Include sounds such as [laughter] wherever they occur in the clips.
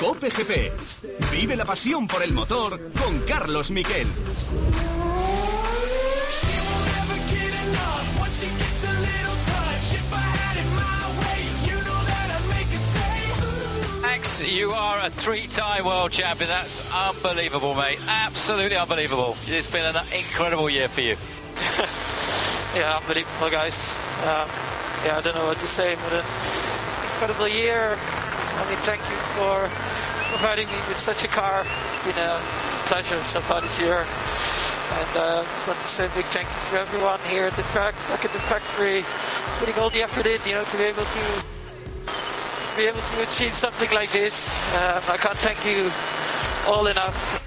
Cope GP. Vive la pasión por el motor con Carlos Miquel. Max, you are a three-time world champion. That's unbelievable, mate. Absolutely unbelievable. It's been an incredible year for you. [laughs] yeah, unbelievable, guys. Um, yeah, I don't know what to say. What an incredible year. I mean, thank you for providing me with such a car. It's been a pleasure so far this year. And uh, just want to say a big thank you to everyone here at the track, back at the factory, putting all the effort in, you know, to be able to, to be able to achieve something like this. Um, I can't thank you all enough.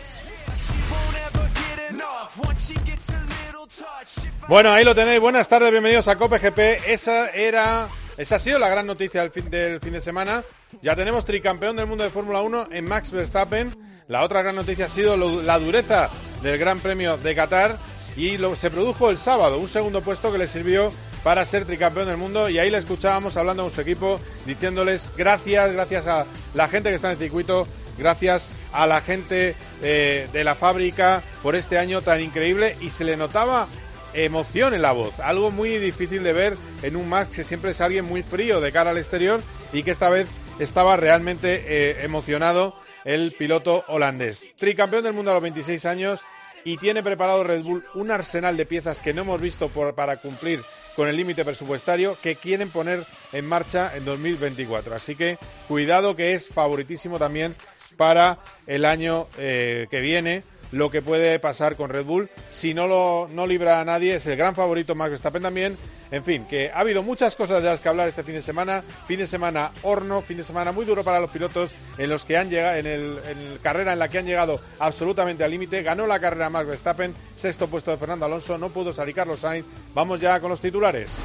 Bueno, ahí lo tenéis. Buenas tardes, bienvenidos a Cope GP. Esa era, esa ha sido la gran noticia del fin, del fin de semana. Ya tenemos tricampeón del mundo de Fórmula 1 en Max Verstappen. La otra gran noticia ha sido la dureza del Gran Premio de Qatar y lo, se produjo el sábado, un segundo puesto que le sirvió para ser tricampeón del mundo y ahí le escuchábamos hablando con su equipo diciéndoles gracias, gracias a la gente que está en el circuito, gracias a la gente eh, de la fábrica por este año tan increíble y se le notaba emoción en la voz, algo muy difícil de ver en un Max que siempre es alguien muy frío de cara al exterior y que esta vez estaba realmente eh, emocionado el piloto holandés. Tricampeón del mundo a los 26 años y tiene preparado Red Bull un arsenal de piezas que no hemos visto para cumplir con el límite presupuestario que quieren poner en marcha en 2024. Así que cuidado que es favoritísimo también para el año eh, que viene lo que puede pasar con Red Bull. Si no lo no libra a nadie, es el gran favorito Max Verstappen también. En fin, que ha habido muchas cosas de las que hablar este fin de semana. Fin de semana horno, fin de semana muy duro para los pilotos en los que han llegado, en el en carrera en la que han llegado absolutamente al límite. Ganó la carrera Max Verstappen, sexto puesto de Fernando Alonso, no pudo salir Carlos Sainz. Vamos ya con los titulares.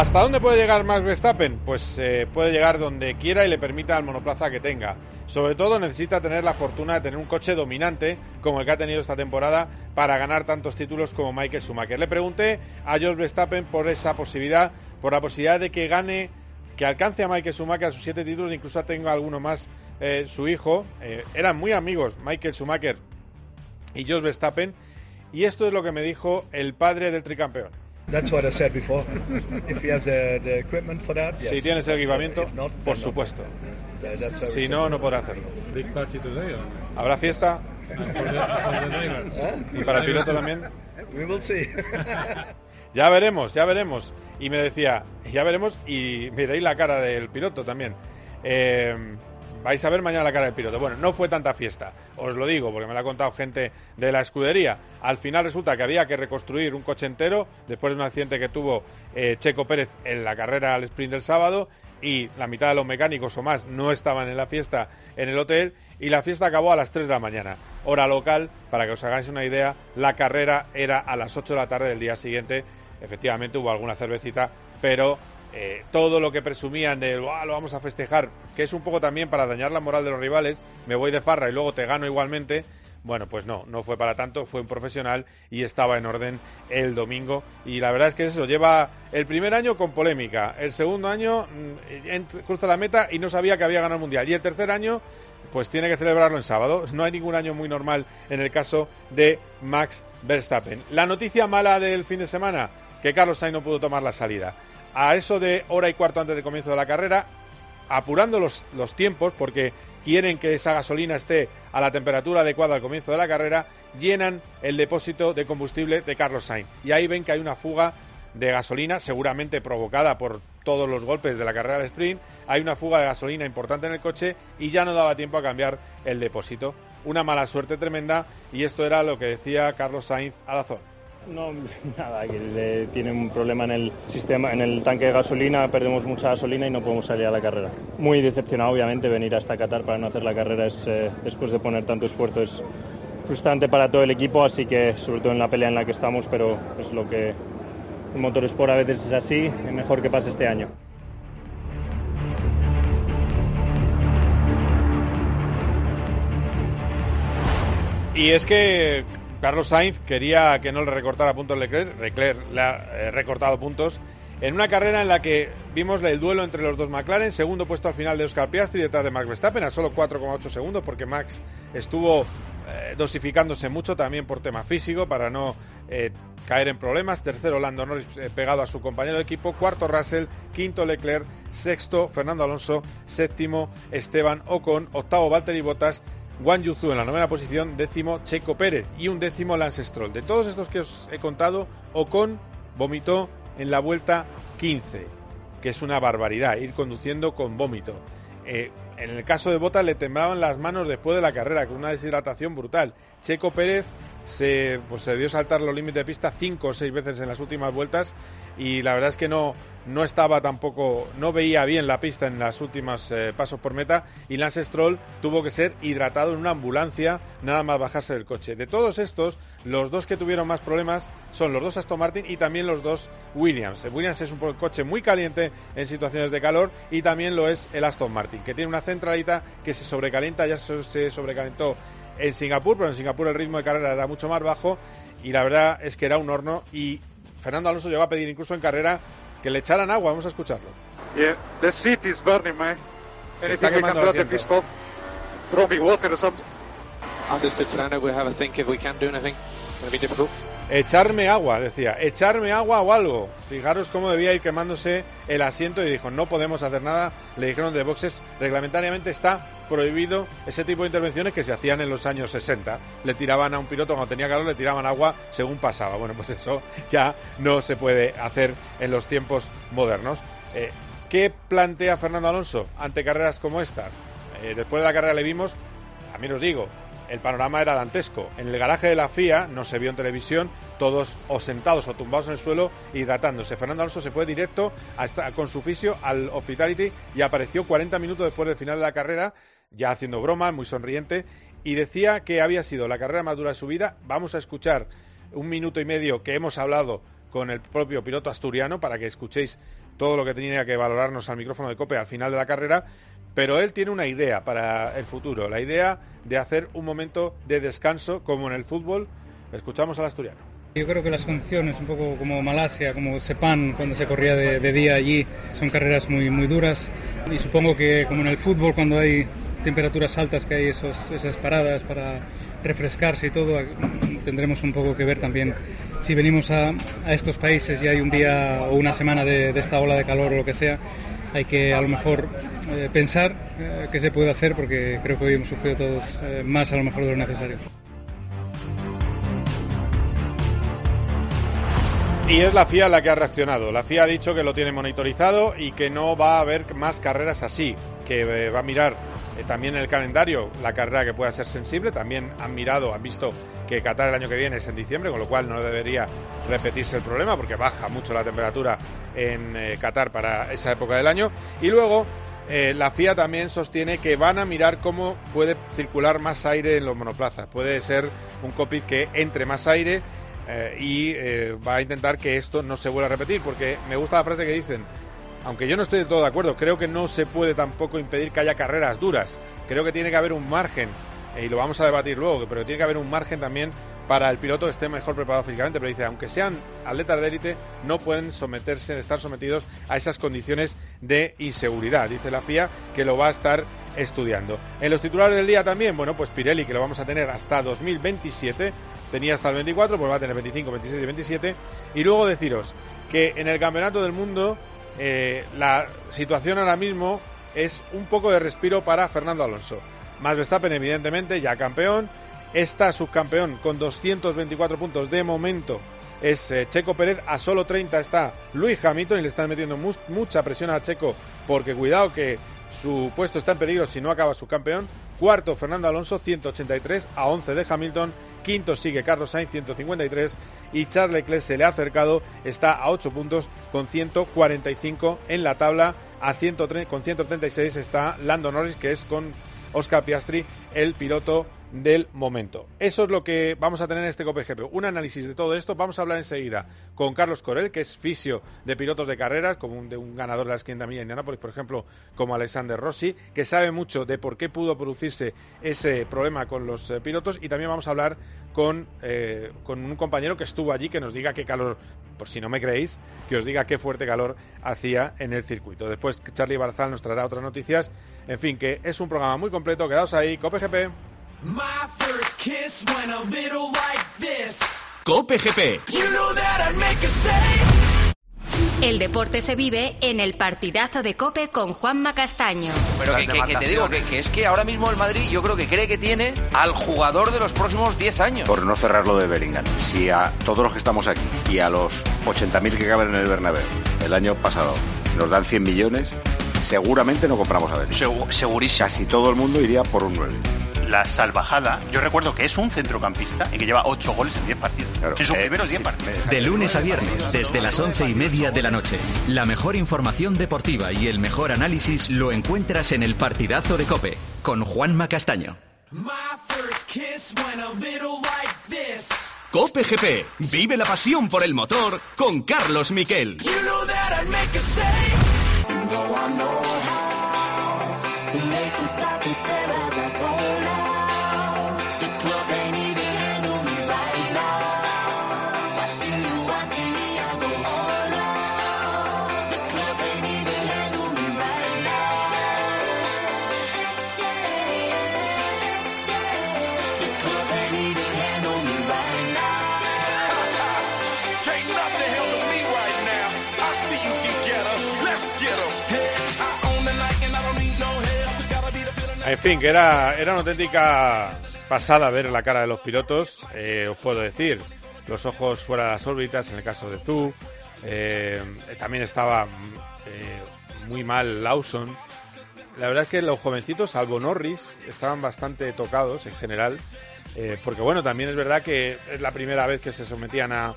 ¿Hasta dónde puede llegar Max Verstappen? Pues eh, puede llegar donde quiera y le permita al monoplaza que tenga. Sobre todo necesita tener la fortuna de tener un coche dominante como el que ha tenido esta temporada para ganar tantos títulos como Michael Schumacher. Le pregunté a George Verstappen por esa posibilidad, por la posibilidad de que gane, que alcance a Michael Schumacher a sus siete títulos, incluso tenga alguno más eh, su hijo. Eh, eran muy amigos Michael Schumacher y George Verstappen. Y esto es lo que me dijo el padre del tricampeón. That's what I said before. If you have the, the equipment for that, yes. Si tienes el equipamiento, not, por supuesto. Si no, no podrá hacerlo. Big party today or ¿Habrá fiesta? ¿Y para el piloto también? We will see. [laughs] Ya veremos, ya veremos. Y me decía, ya veremos y miréis la cara del piloto también. Eh, vais a ver mañana la cara del piloto. Bueno, no fue tanta fiesta, os lo digo, porque me lo ha contado gente de la escudería. Al final resulta que había que reconstruir un coche entero después de un accidente que tuvo eh, Checo Pérez en la carrera al sprint del sábado y la mitad de los mecánicos o más no estaban en la fiesta en el hotel y la fiesta acabó a las 3 de la mañana. Hora local, para que os hagáis una idea, la carrera era a las 8 de la tarde del día siguiente. Efectivamente hubo alguna cervecita, pero eh, todo lo que presumían de "Buah, lo vamos a festejar, que es un poco también para dañar la moral de los rivales, me voy de farra y luego te gano igualmente. Bueno, pues no, no fue para tanto, fue un profesional y estaba en orden el domingo. Y la verdad es que eso lleva el primer año con polémica, el segundo año mm, cruza la meta y no sabía que había ganado el mundial. Y el tercer año, pues tiene que celebrarlo en sábado. No hay ningún año muy normal en el caso de Max Verstappen. La noticia mala del fin de semana, que Carlos Sainz no pudo tomar la salida. A eso de hora y cuarto antes del comienzo de la carrera, apurando los, los tiempos porque quieren que esa gasolina esté a la temperatura adecuada al comienzo de la carrera, llenan el depósito de combustible de Carlos Sainz. Y ahí ven que hay una fuga de gasolina, seguramente provocada por todos los golpes de la carrera de sprint. Hay una fuga de gasolina importante en el coche y ya no daba tiempo a cambiar el depósito. Una mala suerte tremenda y esto era lo que decía Carlos Sainz a la zona. No, [laughs] nada, le, tiene un problema en el sistema, en el tanque de gasolina, perdemos mucha gasolina y no podemos salir a la carrera. Muy decepcionado, obviamente, venir hasta Qatar para no hacer la carrera es, eh, después de poner tanto esfuerzo es frustrante para todo el equipo, así que sobre todo en la pelea en la que estamos, pero es lo que el motorsport a veces es así, es mejor que pase este año. Y es que Carlos Sainz quería que no le recortara puntos Leclerc, Leclerc le ha eh, recortado puntos en una carrera en la que vimos el duelo entre los dos McLaren, segundo puesto al final de Oscar Piastri detrás de Max Verstappen a solo 4,8 segundos porque Max estuvo eh, dosificándose mucho también por tema físico para no eh, caer en problemas. Tercero Lando Norris pegado a su compañero de equipo, cuarto Russell, quinto Leclerc, sexto Fernando Alonso, séptimo Esteban Ocon, octavo Valtteri Bottas, Juan Yuzu en la novena posición, décimo Checo Pérez y un décimo Lance Stroll. De todos estos que os he contado, Ocon vomitó en la vuelta 15, que es una barbaridad, ir conduciendo con vómito. Eh, en el caso de Bota le temblaban las manos después de la carrera, con una deshidratación brutal. Checo Pérez se, pues, debió saltar los límites de pista cinco o seis veces en las últimas vueltas y la verdad es que no, no estaba tampoco, no veía bien la pista en las últimas eh, pasos por meta y Lance Stroll tuvo que ser hidratado en una ambulancia nada más bajarse del coche. De todos estos, los dos que tuvieron más problemas son los dos Aston Martin y también los dos Williams. El Williams es un coche muy caliente en situaciones de calor y también lo es el Aston Martin, que tiene una centralita que se sobrecalienta, ya se sobrecalentó en Singapur, pero en Singapur el ritmo de carrera era mucho más bajo y la verdad es que era un horno y Fernando Alonso llegó a pedir incluso en carrera que le echaran agua, vamos a escucharlo. Yeah, the seat is burning, man. Anything we can quemando do pit stop? Throw me water or something. Understood, Fernando. We'll have a think if we can do anything. Gonna be difficult. Echarme agua, decía, echarme agua o algo. Fijaros cómo debía ir quemándose el asiento y dijo, no podemos hacer nada. Le dijeron de boxes, reglamentariamente está prohibido ese tipo de intervenciones que se hacían en los años 60. Le tiraban a un piloto cuando tenía calor, le tiraban agua según pasaba. Bueno, pues eso [laughs] ya no se puede hacer en los tiempos modernos. Eh, ¿Qué plantea Fernando Alonso ante carreras como esta? Eh, después de la carrera le vimos, también os digo, el panorama era dantesco. En el garaje de la FIA, no se vio en televisión, todos o sentados o tumbados en el suelo hidratándose. Fernando Alonso se fue directo con su fisio al Hospitality y apareció 40 minutos después del final de la carrera, ya haciendo broma, muy sonriente, y decía que había sido la carrera más dura de su vida. Vamos a escuchar un minuto y medio que hemos hablado con el propio piloto asturiano para que escuchéis todo lo que tenía que valorarnos al micrófono de Cope al final de la carrera, pero él tiene una idea para el futuro, la idea de hacer un momento de descanso como en el fútbol. Escuchamos al asturiano. Yo creo que las condiciones, un poco como Malasia, como Sepang, cuando se corría de, día allí, son carreras muy, muy duras. Y supongo que como en el fútbol, cuando hay temperaturas altas, que hay esos, esas paradas para refrescarse y todo, tendremos un poco que ver también si venimos a, a estos países y hay un día o una semana de, de esta ola de calor o lo que sea, hay que a lo mejor eh, pensar eh, qué se puede hacer porque creo que hoy hemos sufrido todos eh, más a lo mejor de lo necesario. Y es la FIA la que ha reaccionado. La FIA ha dicho que lo tiene monitorizado y que no va a haber más carreras así, que va a mirar también el calendario la carrera que pueda ser sensible. También han mirado, han visto que Qatar el año que viene es en diciembre, con lo cual no debería repetirse el problema porque baja mucho la temperatura en Qatar para esa época del año. Y luego eh, la FIA también sostiene que van a mirar cómo puede circular más aire en los monoplazas. Puede ser un cockpit que entre más aire eh, y eh, va a intentar que esto no se vuelva a repetir, porque me gusta la frase que dicen, aunque yo no estoy de todo de acuerdo, creo que no se puede tampoco impedir que haya carreras duras. Creo que tiene que haber un margen, y lo vamos a debatir luego, pero tiene que haber un margen también para el piloto esté mejor preparado físicamente, pero dice, aunque sean atletas de élite, no pueden someterse, estar sometidos a esas condiciones de inseguridad. Dice la FIA que lo va a estar estudiando. En los titulares del día también, bueno, pues Pirelli, que lo vamos a tener hasta 2027, tenía hasta el 24, pues va a tener 25, 26 y 27. Y luego deciros que en el Campeonato del Mundo eh, la situación ahora mismo es un poco de respiro para Fernando Alonso. Max Verstappen, evidentemente, ya campeón. Está subcampeón con 224 puntos de momento. Es eh, Checo Pérez, a solo 30 está Luis Hamilton y le están metiendo mu- mucha presión a Checo porque cuidado que su puesto está en peligro si no acaba subcampeón. Cuarto Fernando Alonso, 183 a 11 de Hamilton. Quinto sigue Carlos Sainz, 153. Y Charles Leclerc se le ha acercado, está a 8 puntos con 145 en la tabla. A 103 con 136 está Lando Norris, que es con Oscar Piastri, el piloto del momento. Eso es lo que vamos a tener en este COPGP. Un análisis de todo esto. Vamos a hablar enseguida con Carlos Corel, que es fisio de pilotos de carreras, como un, de un ganador de la 500 millas de Indianápolis, por ejemplo, como Alexander Rossi, que sabe mucho de por qué pudo producirse ese problema con los eh, pilotos. Y también vamos a hablar con, eh, con un compañero que estuvo allí, que nos diga qué calor, por si no me creéis, que os diga qué fuerte calor hacía en el circuito. Después Charlie Barzal nos traerá otras noticias. En fin, que es un programa muy completo. Quedaos ahí, COPGP. My first kiss went a little like this. Cope GP. You know that I'd make a. El deporte se vive en el partidazo de Cope con Juanma Castaño. Pero que, que- que te digo que, que es que ahora mismo el Madrid yo creo que cree que tiene al jugador de los próximos 10 años. Por no cerrarlo de Bellingham. Si a todos los que estamos aquí y a los 80.000 que caben en el Bernabéu el año pasado nos dan 100 millones, seguramente no compramos a Bellingham. segurísimo. Casi todo el mundo iría por un 9. La salvajada, yo recuerdo que es un centrocampista y que lleva 8 goles en 10 partidos. en sus eh, primeros 10 partidos. De lunes a viernes, desde las once y media de la noche. La mejor información deportiva y el mejor análisis lo encuentras en el partidazo de Cope, con Juanma Castaño. Cope GP. Vive la pasión por el motor con Carlos Miquel. You know that I'd make a say. No, I know how to make them stop and stare En fin, que era, era una auténtica pasada ver la cara de los pilotos. Eh, os puedo decir, los ojos fuera de las órbitas, en el caso de Zhu. Eh, también estaba eh, muy mal Lawson. La verdad es que los jovencitos, salvo Norris, estaban bastante tocados en general. eh, porque bueno, también es verdad que es la primera vez que se sometían a...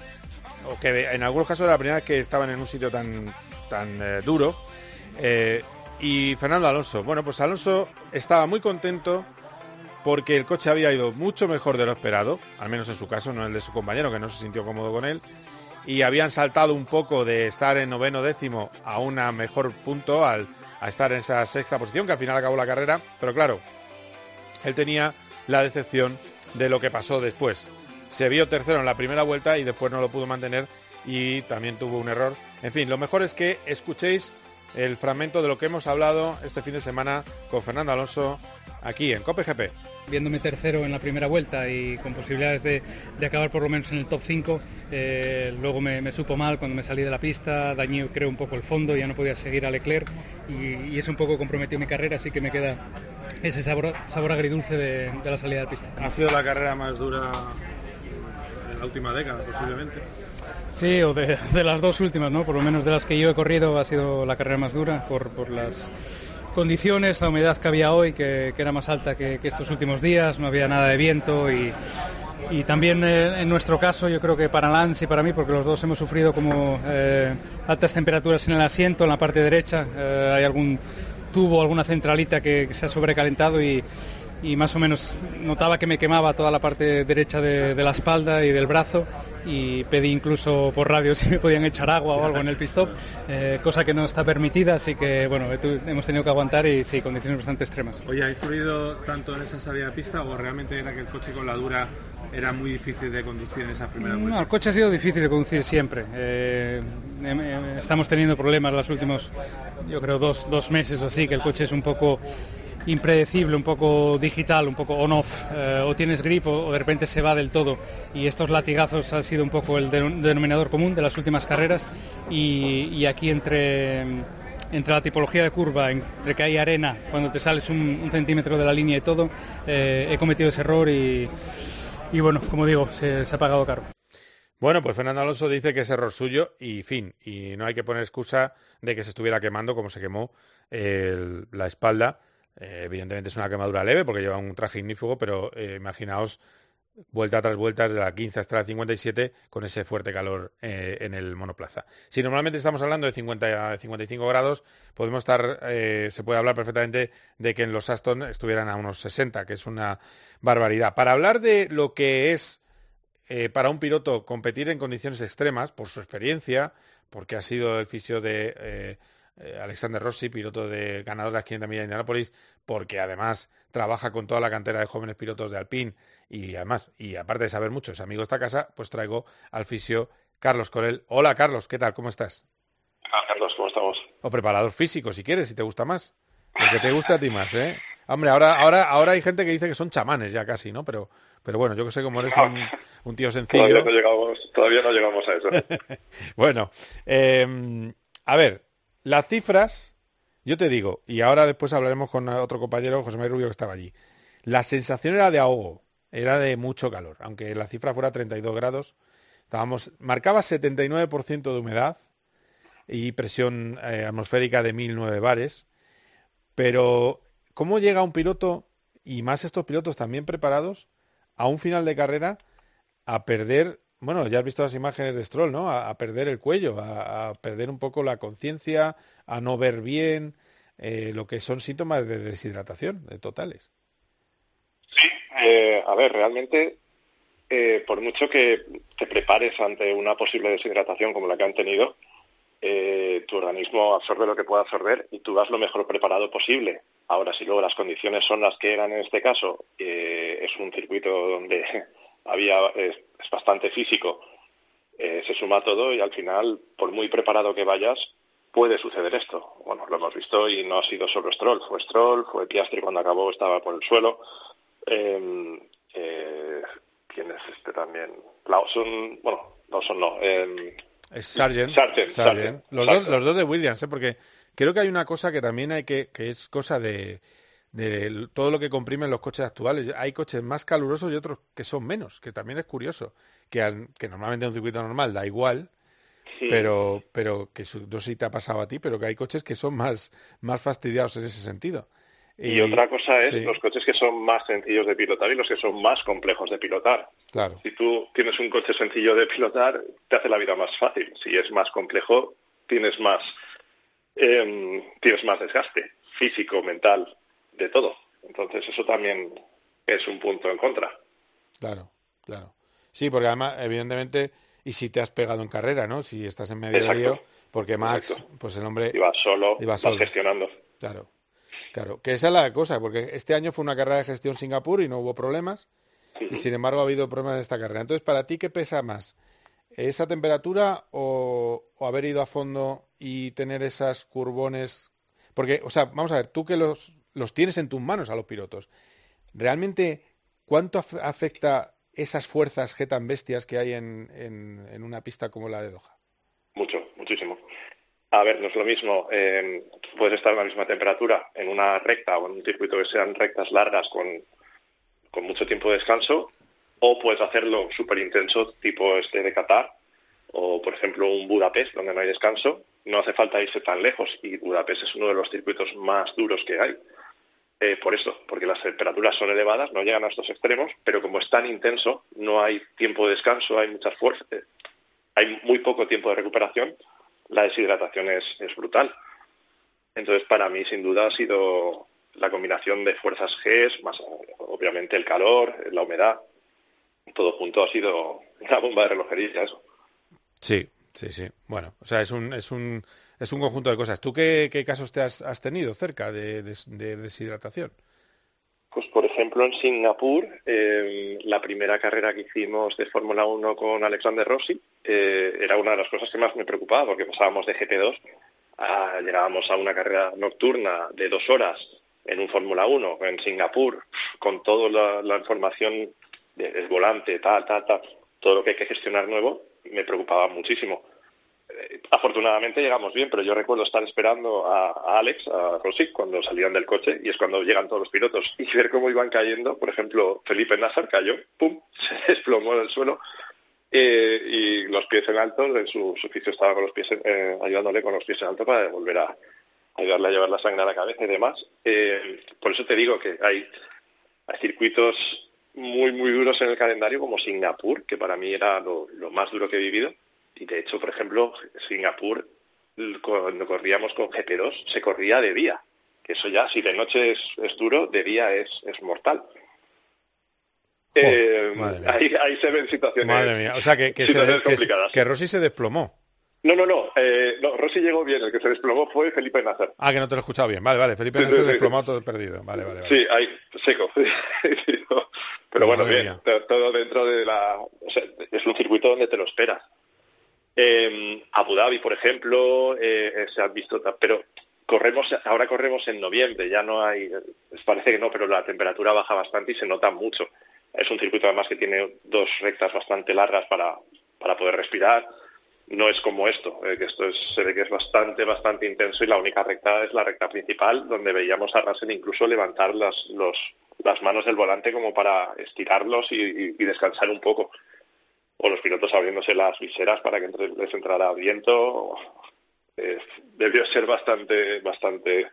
O que en algunos casos era la primera vez que estaban en un sitio tan, tan duro. Y Fernando Alonso. Bueno, pues Alonso estaba muy contento porque el coche había ido mucho mejor de lo esperado, al menos en su caso, no el de su compañero, que no se sintió cómodo con él. Y habían saltado un poco de estar en noveno décimo a una mejor punto, al, a estar en esa sexta posición, que al final acabó la carrera. Pero claro, él tenía la decepción de lo que pasó después. Se vio tercero en la primera vuelta y después no lo pudo mantener y también tuvo un error. En fin, lo mejor es que escuchéis el fragmento de lo que hemos hablado este fin de semana con Fernando Alonso aquí en Cope GP. viéndome tercero en la primera vuelta y con posibilidades de, de acabar por lo menos en el top 5, eh, luego me, me supo mal cuando me salí de la pista, dañé creo un poco el fondo, ya no podía seguir a Leclerc y, y eso un poco comprometió mi carrera, así que me queda ese sabor, sabor agridulce de, de la salida de pista. Ha sido la carrera más dura en la última década, posiblemente. Sí, o de, las dos últimas, ¿no? Por lo menos de las que yo he corrido ha sido la carrera más dura por, las condiciones, la humedad que había hoy, que, era más alta que, estos últimos días, no había nada de viento y, también eh, en nuestro caso, yo creo que para Lance y para mí, porque los dos hemos sufrido como eh, altas temperaturas en el asiento, en la parte derecha, eh, hay algún tubo, alguna centralita que se ha sobrecalentado y, y más o menos notaba que me quemaba toda la parte derecha de, de la espalda y del brazo y pedí incluso por radio [laughs] si me podían echar agua o algo en el pit stop, eh, cosa que no está permitida, así que bueno, tu- hemos tenido que aguantar y sí, condiciones bastante extremas. Oye, ¿ha influido tanto en esa salida de pista o realmente era que el coche con la dura era muy difícil de conducir en esa primera No, vuelta? el coche ha sido difícil de conducir siempre. Eh, em- em- estamos teniendo problemas los últimos, yo creo, dos, dos meses o así, que el coche es un poco impredecible, un poco digital, un poco on-off. Eh, o tienes grip o, de repente se va del todo. Y estos latigazos han sido un poco el denom- denominador común de las últimas carreras. Y, aquí entre entre la tipología de curva, entre que hay arena, cuando te sales un, centímetro de la línea y todo, eh, he cometido ese error y, bueno, como digo, se, ha pagado caro. Bueno, pues Fernando Alonso dice que es error suyo y fin. Y no hay que poner excusa de que se estuviera quemando como se quemó la espalda. Eh, evidentemente es una quemadura leve porque lleva un traje ignífugo, pero eh, imaginaos vuelta tras vuelta desde la 15 hasta la 57 con ese fuerte calor eh, en el monoplaza. Si normalmente estamos hablando de 50 a 55 grados, podemos estar, se puede hablar perfectamente de que en los Aston estuvieran a unos 60, que es una barbaridad. Para hablar de lo que es para un piloto competir en condiciones extremas, por su experiencia, porque ha sido el fisio de Alexander Rossi, piloto de ganador de las 500 millas de Indianapolis, porque además trabaja con toda la cantera de jóvenes pilotos de Alpine y además, y aparte de saber mucho, es amigo de esta casa, pues traigo al fisio Carlos Corel. Hola Carlos, ¿qué tal? ¿Cómo estás? Hola Carlos, ¿cómo estamos? O preparador físico, si quieres, si te gusta más. Lo que te gusta a ti más, ¿eh? Hombre, ahora, ahora, ahora hay gente que dice que son chamanes ya casi, ¿no? Pero, pero bueno, yo que sé cómo eres un, tío sencillo. Todavía no llegamos, todavía no llegamos a eso. [laughs] bueno, eh, a ver, las cifras yo te digo, y ahora después hablaremos con otro compañero, José María Rubio, que estaba allí. La sensación era de ahogo, era de mucho calor, aunque la cifra fuera 32 grados. Estábamos, marcaba 79% de humedad y presión eh, atmosférica de 1009 bares. Pero, ¿cómo llega un piloto, y más estos pilotos también preparados, a un final de carrera a perder bueno, ya has visto las imágenes de Stroll, ¿no? A, perder el cuello, a, perder un poco la conciencia, a no ver bien, eh, lo que son síntomas de deshidratación de totales. Sí, eh, a ver, realmente, eh, por mucho que te prepares ante una posible deshidratación como la que han tenido, tu organismo absorbe lo que pueda absorber y tú vas lo mejor preparado posible. Ahora, si luego las condiciones son las que eran en este caso, es un circuito donde había es, bastante físico, eh, se suma todo y al final, por muy preparado que vayas, puede suceder esto. Bueno, lo hemos visto y no ha sido solo Stroll, fue Stroll, fue Piastri cuando acabó, estaba por el suelo. Em, eh, ¿Quién es este también? Lawson, bueno, Lawson no. Eh, es Sargent. Sargent, Los, dos, los dos de Williams, ¿eh? porque creo que hay una cosa que también hay que, que es cosa de, de todo lo que comprimen los coches actuales. Hay coches más calurosos y otros que son menos, que también es curioso, que, que normalmente en un circuito normal da igual, pero, pero que no sé si te ha pasado a ti, pero que hay coches que son más, más fastidiados en ese sentido. Y, otra cosa es los coches que son más sencillos de pilotar y los que son más complejos de pilotar. Claro. Si tú tienes un coche sencillo de pilotar, te hace la vida más fácil. Si es más complejo, tienes más, eh, tienes más desgaste físico, mental de todo. Entonces eso también es un punto en contra. Claro, claro. Sí, porque además, evidentemente, y si te has pegado en carrera, ¿no? Si estás en medio de lío, porque Max, pues el hombre... Iba solo, iba solo. gestionando. Claro, claro. Que esa es la cosa, porque este año fue una carrera de gestión Singapur y no hubo problemas, y sin embargo ha habido problemas en esta carrera. Entonces, ¿para ti qué pesa más? ¿Esa temperatura o, o haber ido a fondo y tener esas curbones? Porque, o sea, vamos a ver, tú que los los tienes en tus manos a los pilotos. ¿Realmente cuánto afecta esas fuerzas G tan bestias que hay en, una pista como la de Doha? Mucho, muchísimo. A ver, no es lo mismo. Eh, puedes estar en la misma temperatura en una recta o en un circuito que sean rectas largas con, con mucho tiempo de descanso, o puedes hacerlo súper intenso, tipo este de Qatar, o por ejemplo un Budapest, donde no hay descanso. No hace falta irse tan lejos y Budapest es uno de los circuitos más duros que hay. Eh, por eso, porque las temperaturas son elevadas, no llegan a estos extremos, pero como es tan intenso, no hay tiempo de descanso, hay muchas fuerzas, eh, hay muy poco tiempo de recuperación, la deshidratación es, brutal. Entonces, para mí, sin duda, ha sido la combinación de fuerzas G, más obviamente el calor, la humedad, todo junto ha sido una bomba de relojería eso. Sí, sí, sí. Bueno, o sea, es un, es un es un conjunto de cosas. ¿Tú qué, casos te has, tenido cerca de, deshidratación? Pues por ejemplo en Singapur, eh, la primera carrera que hicimos de Fórmula 1 con Alexander Rossi eh, era una de las cosas que más me preocupaba porque pasábamos de GT2 a, llegábamos a una carrera nocturna de dos horas en un Fórmula 1 en Singapur con toda la, información del volante, tal, tal, tal, todo lo que hay que gestionar nuevo, me preocupaba muchísimo afortunadamente llegamos bien, pero yo recuerdo estar esperando a, Alex, a Rossi, cuando salían del coche, y es cuando llegan todos los pilotos, y ver cómo iban cayendo. Por ejemplo, Felipe Nassar cayó, ¡pum!, [laughs] se desplomó en el suelo, eh, y los pies en alto, en su, oficio estaba con los pies eh, ayudándole con los pies en alto para volver a ayudarle a llevar la sangre a la cabeza y demás. Eh, por eso te digo que hay, hay circuitos muy, muy duros en el calendario, como Singapur, que para mí era lo más duro que he vivido. Y de hecho, por ejemplo, Singapur, cuando corríamos con GP2, se corría de día. Que eso ya, si de noche es, es duro, de día es, es mortal. Eh, ahí, ahí se ven situaciones, Madre mía, o sea que, que, se situaciones de- que- Rossi se desplomó. No, no, no, eh, no, Rossi llegó bien, el que se desplomó fue Felipe Nasser. Ah, que no te lo he escuchado bien. Vale, vale, Felipe Sí, no sí, desplomó todo perdido. Vale, vale, vale. Sí, ahí, seco. [laughs] Pero bueno, bien, to- todo dentro de la... o sea, es un circuito donde te lo esperas. Eh, Abu Dhabi, por ejemplo, eh, eh, se han visto... Pero corremos ahora corremos en noviembre, ya no hay... Les parece que no, pero la temperatura baja bastante y se nota mucho. Es un circuito además que tiene dos rectas bastante largas para, para poder respirar. No es como esto, eh, que esto es, se ve que es bastante, bastante intenso y la única recta es la recta principal, donde veíamos a Russell incluso levantar las, los, las manos del volante como para estirarlos y- y descansar un poco. O los pilotos abriéndose las viseras para que entre- les entrara viento. Eh, debió ser bastante, bastante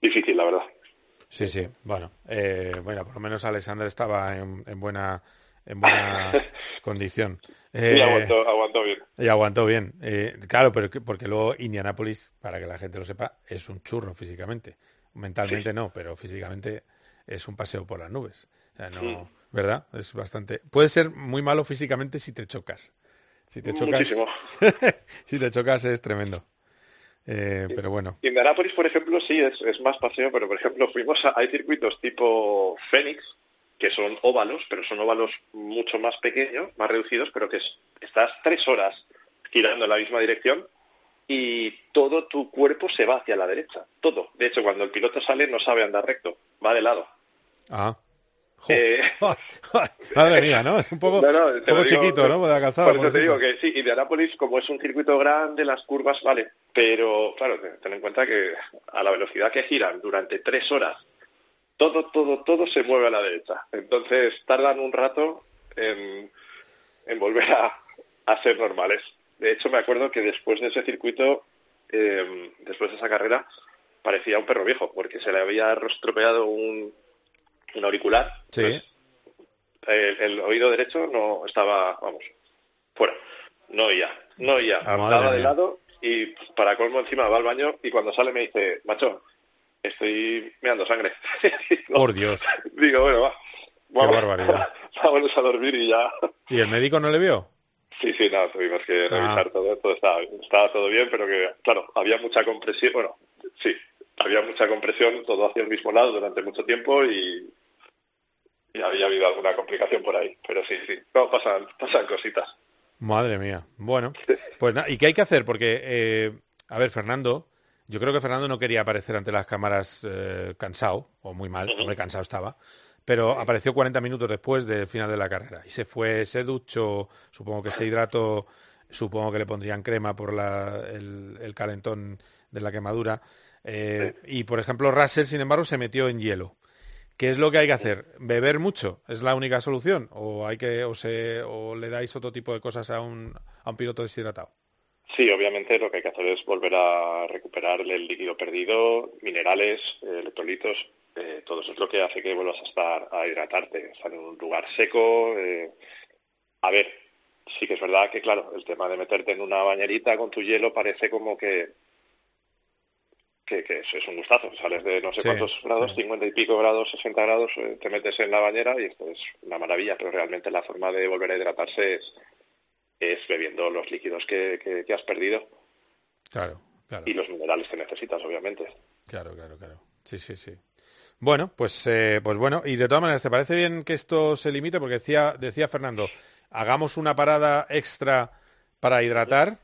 difícil, la verdad. Sí, sí, bueno, eh, bueno, por lo menos Alexander estaba en, en buena en buena [laughs] condición. y Eh, aguantó, aguantó bien. y aguantó bien. Eh, claro, pero que- porque luego Indianapolis, para que la gente lo sepa, es un churro físicamente. Mentalmente no, pero físicamente es un paseo por las nubes. O sea, no. ¿Verdad? Es bastante. Puede ser muy malo físicamente si te chocas. Si te chocas, [laughs] si te chocas es tremendo. Eh, pero bueno, Indianápolis, por ejemplo, sí es, es más paseo, pero por ejemplo fuimos a, hay circuitos tipo Phoenix, que son óvalos, pero son óvalos mucho más pequeños, más reducidos, pero que es- estás tres horas girando en la misma dirección y todo tu cuerpo se va hacia la derecha, todo. De hecho, cuando el piloto sale no sabe andar recto, va de lado. ah, Eh, [laughs] madre mía, ¿no? Es un poco, No, no, un te lo poco digo, chiquito, ¿no? De calzada. Por eso te digo que sí, Indianápolis, como es un circuito grande, las curvas, vale. Pero, claro, ten ten en cuenta que a la velocidad que giran durante tres horas, todo, todo, todo se mueve a la derecha. Entonces, tardan un rato en, en volver a, a ser normales. De hecho, me acuerdo que después de ese circuito, eh, después de esa carrera, parecía un perro viejo, porque se le había estropeado un, un auricular Sí. el, el oído derecho no estaba, vamos, fuera. No oía, no oía. Madre Andaba de lado y para colmo encima va al baño y cuando sale me dice, macho, estoy meando sangre. [laughs] Por Dios. Digo, bueno, va. Vamos, barbaridad. [laughs] Vámonos a dormir y ya. ¿Y el médico no le vio? Sí, sí, nada, tuvimos que Ah. revisar todo, todo estaba, estaba todo bien, pero que, claro, había mucha compresión, bueno, sí, había mucha compresión, todo hacia el mismo lado durante mucho tiempo y, y había habido alguna complicación por ahí, pero sí, sí, no, pasan, pasan cositas. Madre mía. Bueno, pues nada, ¿y qué hay que hacer? Porque, eh, a ver, Fernando, yo creo que Fernando no quería aparecer ante las cámaras eh, cansado, o muy mal, hombre, cansado estaba, pero apareció 40 minutos después del final de la carrera y se fue, se duchó, supongo que se hidrató, supongo que le pondrían crema por la- el, el calentón de la quemadura. eh, Y, por ejemplo, Russell, sin embargo, se metió en hielo. ¿Qué es lo que hay que hacer? ¿Beber mucho? ¿Es la única solución? ¿O hay que o, se, o le dais otro tipo de cosas a un, a un piloto deshidratado? Sí, obviamente lo que hay que hacer es volver a recuperar el líquido perdido, minerales, electrolitos, eh, todo eso es lo que hace que vuelvas a estar a hidratarte, estar en un lugar seco. eh. A ver, sí que es verdad que, claro, el tema de meterte en una bañerita con tu hielo parece como que que, que eso es un gustazo. Sales de no sé Sí, cuántos grados, sí. 50 y pico grados, 60 grados, eh, te metes en la bañera y esto es una maravilla, pero realmente la forma de volver a hidratarse es, es bebiendo los líquidos que, que- que has perdido Claro, claro, y los minerales que necesitas, obviamente. claro, claro, claro. Sí, sí, sí. Bueno, pues, eh, pues bueno, y de todas maneras, ¿te parece bien que esto se limite? Porque decía, decía Fernando, hagamos una parada extra para hidratar,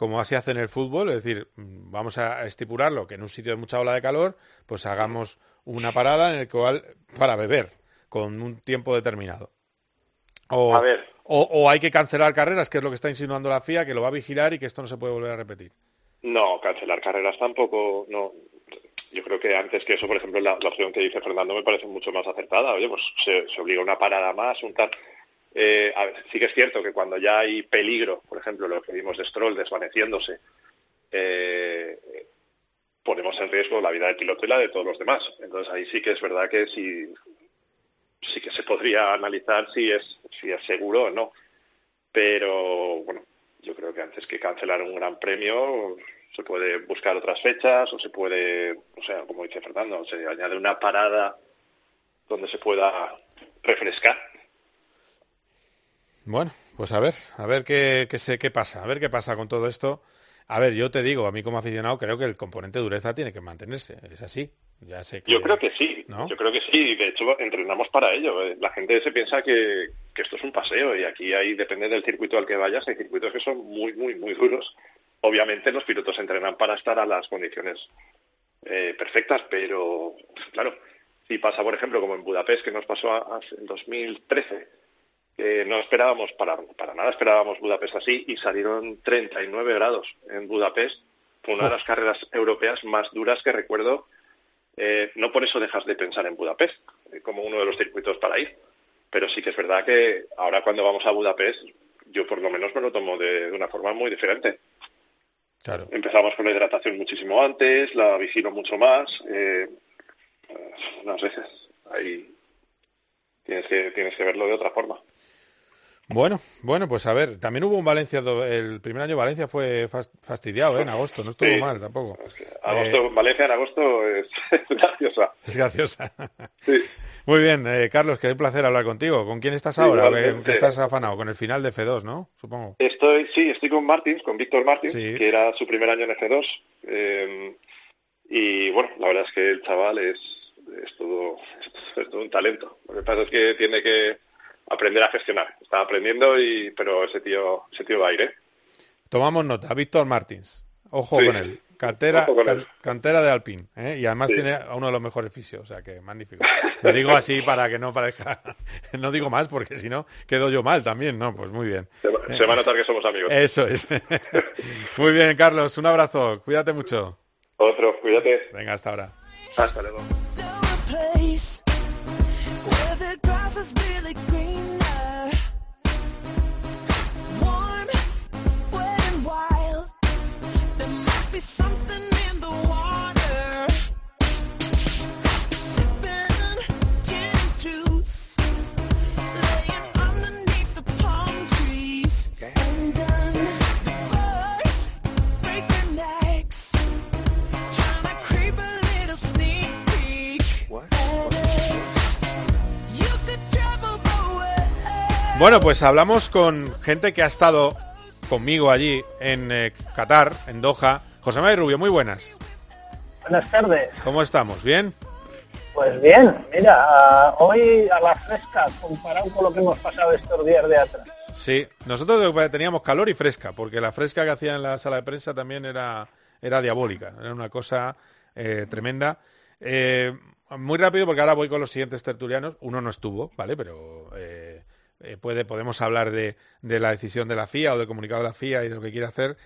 como así hace en el fútbol, es decir, vamos a estipularlo, que en un sitio de mucha ola de calor, pues hagamos una parada en el cual, para beber, con un tiempo determinado. O, A ver. o, o hay que cancelar carreras, que es lo que está insinuando la FIA, que lo va a vigilar y que esto no se puede volver a repetir. No, cancelar carreras tampoco, no. Yo creo que antes que eso, por ejemplo, la, la opción que dice Fernando me parece mucho más acertada. Oye, pues se, se obliga a una parada más, un tal. Eh, a ver, sí que es cierto que cuando ya hay peligro, por ejemplo, lo que vimos de Stroll desvaneciéndose, eh, ponemos en riesgo la vida del piloto y la de todos los demás. Entonces ahí sí que es verdad que si sí que se podría analizar si es, si es seguro o no. Pero bueno, yo creo que antes que cancelar un gran premio se puede buscar otras fechas o se puede, o sea, como dice Fernando, se añade una parada donde se pueda refrescar. Bueno, pues a ver, a ver qué, qué, sé, qué pasa, a ver qué pasa con todo esto. A ver, yo te digo, a mí como aficionado creo que el componente dureza tiene que mantenerse, es así. Ya sé que, Yo creo que sí, ¿no? yo creo que sí, de hecho entrenamos para ello. eh. La gente se piensa que, que esto es un paseo y aquí hay, depende del circuito al que vayas, hay circuitos que son muy, muy, muy duros. Obviamente los pilotos entrenan para estar a las condiciones eh, perfectas, pero claro, si pasa, por ejemplo, como en Budapest, que nos pasó en 2013, que no esperábamos, para, para nada esperábamos Budapest así, y salieron 39 grados en Budapest. Fue una de las carreras europeas más duras que recuerdo. Eh, no por eso dejas de pensar en Budapest, eh, como uno de los circuitos para ir. Pero sí que es verdad que ahora cuando vamos a Budapest, yo por lo menos me lo tomo de, de una forma muy diferente. Claro. Empezamos con la hidratación muchísimo antes, la vigilo mucho más. eh, eh, unas veces ahí tienes que, tienes que verlo de otra forma. Bueno, bueno, pues a ver, también hubo un Valencia, el primer año Valencia fue fas- fastidiado ¿eh? en agosto, no estuvo Sí. mal tampoco. Agosto, Eh, Valencia en agosto es, [laughs] es graciosa. es graciosa. [laughs] Muy bien, eh, Carlos, qué placer hablar contigo. ¿Con quién estás ahora? Igualmente. ¿Qué estás afanado? Con el final de F2, ¿no? Supongo. Estoy, sí, estoy con Martins, con Víctor Martins, Sí. que era su primer año en F2. eh, y bueno, la verdad es que el chaval es, es, todo, [laughs] es todo un talento. Lo que pasa es que tiene que aprender a gestionar. Está aprendiendo, y pero ese tío, ese tío va a ir, ¿eh? Tomamos nota, Víctor Martins. Ojo Sí. con él. Cantera, can- cantera de Alpine. ¿eh? Y además Sí. tiene a uno de los mejores fisios, o sea que magnífico. Lo digo así para que no parezca... [laughs] No digo más porque si no quedo yo mal también, ¿no? Pues muy bien. Se va, se va a notar que somos amigos. Eso es. [laughs] muy bien, Carlos, un abrazo. Cuídate mucho. Otro, cuídate. Venga, hasta ahora. Hasta luego. Grass is really greener. Bueno, pues hablamos con gente que ha estado conmigo allí en eh, Qatar, en Doha. José María Rubio, muy buenas. Buenas tardes. ¿Cómo estamos? ¿Bien? Pues bien, mira, ah, hoy a la fresca, comparado con lo que hemos pasado estos días de atrás. Sí, nosotros teníamos calor y fresca, porque la fresca que hacía en la sala de prensa también era, era diabólica, era una cosa eh, tremenda. Eh, muy rápido, porque ahora voy con los siguientes tertulianos. Uno no estuvo, ¿vale? Pero eh, eh, puede, podemos hablar de, de la decisión de la FIA o del comunicado de la FIA y de lo que quiere hacer.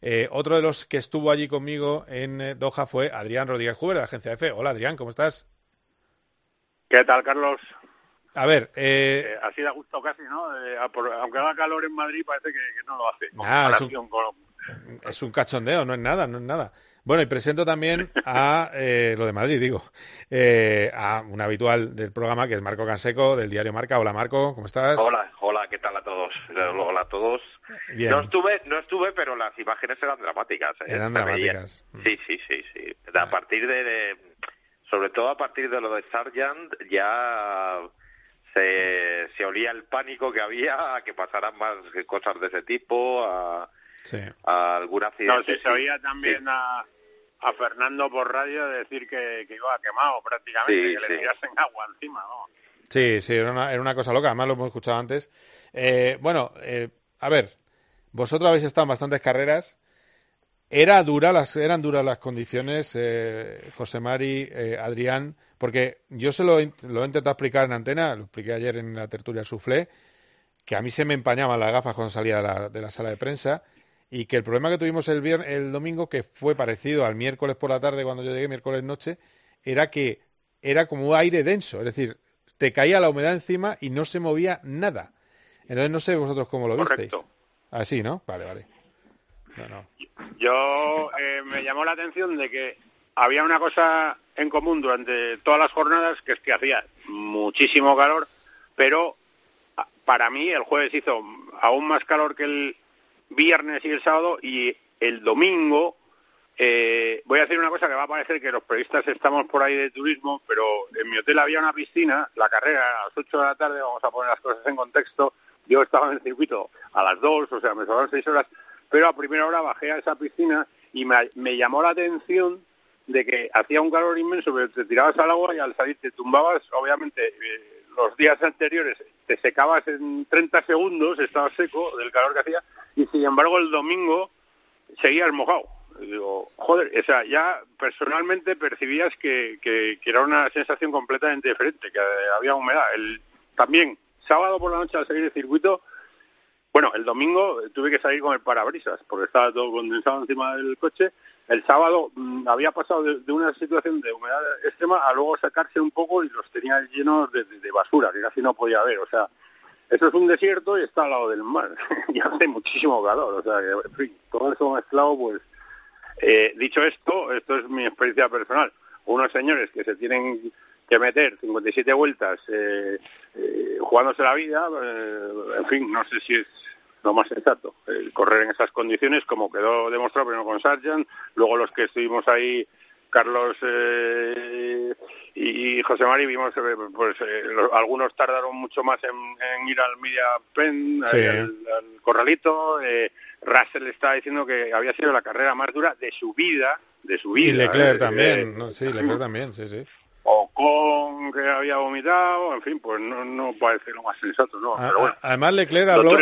Eh, otro de los que estuvo allí conmigo en eh, Doha fue Adrián Rodríguez Juber, de la agencia EFE. Hola, Adrián, ¿cómo estás? ¿Qué tal, Carlos? A ver, eh, así da gusto casi, ¿no? Aunque haga calor en Madrid, parece que, que no lo hace. En Nah, es un- comparación con- Es un cachondeo, no es nada, no es nada. Bueno, y presento también a eh, lo de Madrid, digo, eh, a un habitual del programa que es Marco Canseco, del diario Marca. Hola Marco, ¿cómo estás? Hola, hola, ¿qué tal a todos? Hola a todos. Bien. No estuve, no estuve, pero las imágenes eran dramáticas. ¿eh? Eran dramáticas. Sí, sí, sí, sí. A partir de, de- sobre todo a partir de lo de Sargent, ya se, se olía el pánico que había a que pasaran más cosas de ese tipo, a, Sí. a algún No, accidente. se oía también a, a Fernando por radio decir que, que iba quemado prácticamente, Sí, que sí. le tirasen agua encima, ¿no? Sí, sí, era una, era una cosa loca, además lo hemos escuchado antes. Eh, bueno, eh, a ver, vosotros habéis estado en bastantes carreras. Era dura las, eran duras las condiciones, eh, José Mari, eh, Adrián, porque yo se lo, he- lo he intentado explicar en antena, lo expliqué ayer en la tertulia Suflé, que a mí se me empañaban las gafas cuando salía de la, de la sala de prensa y que el problema que tuvimos el, el domingo, que fue parecido al miércoles por la tarde cuando yo llegué, miércoles noche, era que era como un aire denso, es decir, te caía la humedad encima y no se movía nada. Entonces no sé vosotros cómo lo visteis. Correcto. Así, ¿no? Vale, vale. No, no. Yo eh, me llamó la atención de que había una cosa en común durante todas las jornadas, que es que hacía muchísimo calor, pero para mí el jueves hizo aún más calor que el viernes y el sábado y el domingo eh, voy a decir una cosa que va a parecer que los periodistas estamos por ahí de turismo, pero en mi hotel había una piscina, la carrera era a las 8 de la tarde, vamos a poner las cosas en contexto, yo estaba en el circuito a las 2, o sea, me sobraron 6 horas, pero a primera hora bajé a esa piscina y me, me llamó la atención de que hacía un calor inmenso, pero te tirabas al agua y al salir te tumbabas, obviamente, eh, los días anteriores te secabas en 30 segundos, estabas seco del calor que hacía, y sin embargo el domingo seguías mojado. Digo, joder, o sea, ya personalmente percibías que, que, que era una sensación completamente diferente, que había humedad. El, también, sábado por la noche al salir del circuito, bueno, el domingo tuve que salir con el parabrisas, porque estaba todo condensado encima del coche. El sábado mm, había pasado de, una situación de humedad extrema a luego sacarse un poco y los tenía llenos de, de- de basura, que casi no podía ver. O sea, eso es un desierto y está al lado del mar. [laughs] y hace muchísimo calor. O sea, que, en fin, todo eso mezclado, pues... Eh, dicho esto, esto es mi experiencia personal. Unos señores que se tienen que meter 57 vueltas eh, eh, jugándose la vida, eh, en fin, no sé si es lo más sensato. El correr en esas condiciones, como quedó demostrado primero con Sargent, luego los que estuvimos ahí, Carlos eh, y José Mari, vimos, eh, pues eh, algunos tardaron mucho más en, en ir al Media Pen, Sí. al, al corralito. Eh, Russell estaba diciendo que había sido la carrera más dura de su vida, de su vida. Y Leclerc eh, también, eh, ¿no? sí, Leclerc también, sí, sí. Ocon que había vomitado, en fin, pues no, no parece lo más sensato, ¿no? Pero bueno, Además Leclerc habló,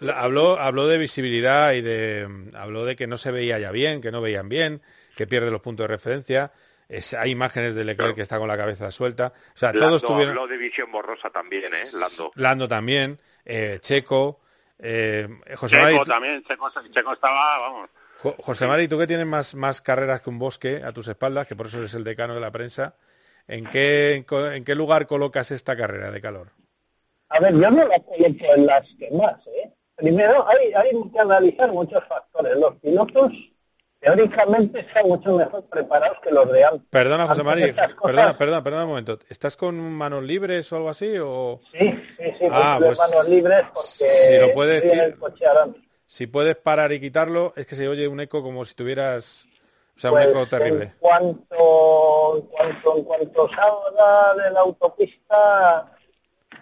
la habló, habló de visibilidad y de habló de que no se veía ya bien, que no veían bien, que pierde los puntos de referencia. Es- hay imágenes de Leclerc que está con la cabeza suelta. O sea, Lando todos tuvieron habló de visión borrosa también, ¿eh? Lando. Lando también, eh, Checo, eh, José Checo Mari, también, Checo, Checo estaba, vamos, Jo- José Mari, tú que tienes más, más carreras que un bosque a tus espaldas, que por eso eres el decano de la prensa, ¿en qué, en qué lugar colocas esta carrera de calor? A ver, yo no la coloco en las que más, ¿eh? Primero, hay, hay que analizar muchos factores. Los pilotos, teóricamente, están mucho mejor preparados que los de antes. Perdona, José estas cosas- perdona, perdona, perdona un momento. ¿Estás con manos libres o algo así? O... Sí, sí, sí, Ah, pues, pues, manos libres porque si lo puedes estoy en decir- el coche ahora mismo. Si puedes parar y quitarlo, es que se oye un eco como si tuvieras... Sea, Pues, un eco terrible. En cuanto, en cuanto, en cuanto salga de la autopista,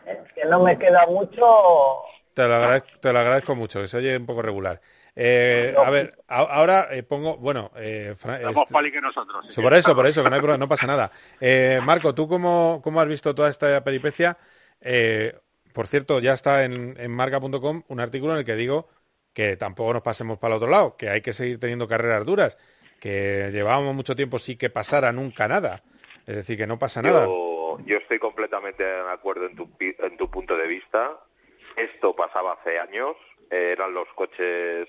eh, que no me queda mucho, Te lo, agradezco, te lo agradezco mucho, que se oye un poco regular. Eh, a ver, a- ahora eh, pongo, bueno, eh, somos este- pali que nosotros. Sí, por eso, por eso, que no, hay no pasa nada. Eh, Marco, ¿tú cómo, cómo has visto toda esta peripecia? Eh, por cierto, ya está en, en marca.com un artículo en el que digo que tampoco nos pasemos para el otro lado, que hay que seguir teniendo carreras duras, que llevábamos mucho tiempo sí que pasara nunca nada. Es decir, que no pasa nada. Yo, yo estoy completamente de acuerdo en tu, en tu punto de vista. Esto pasaba hace años, eh, eran los coches,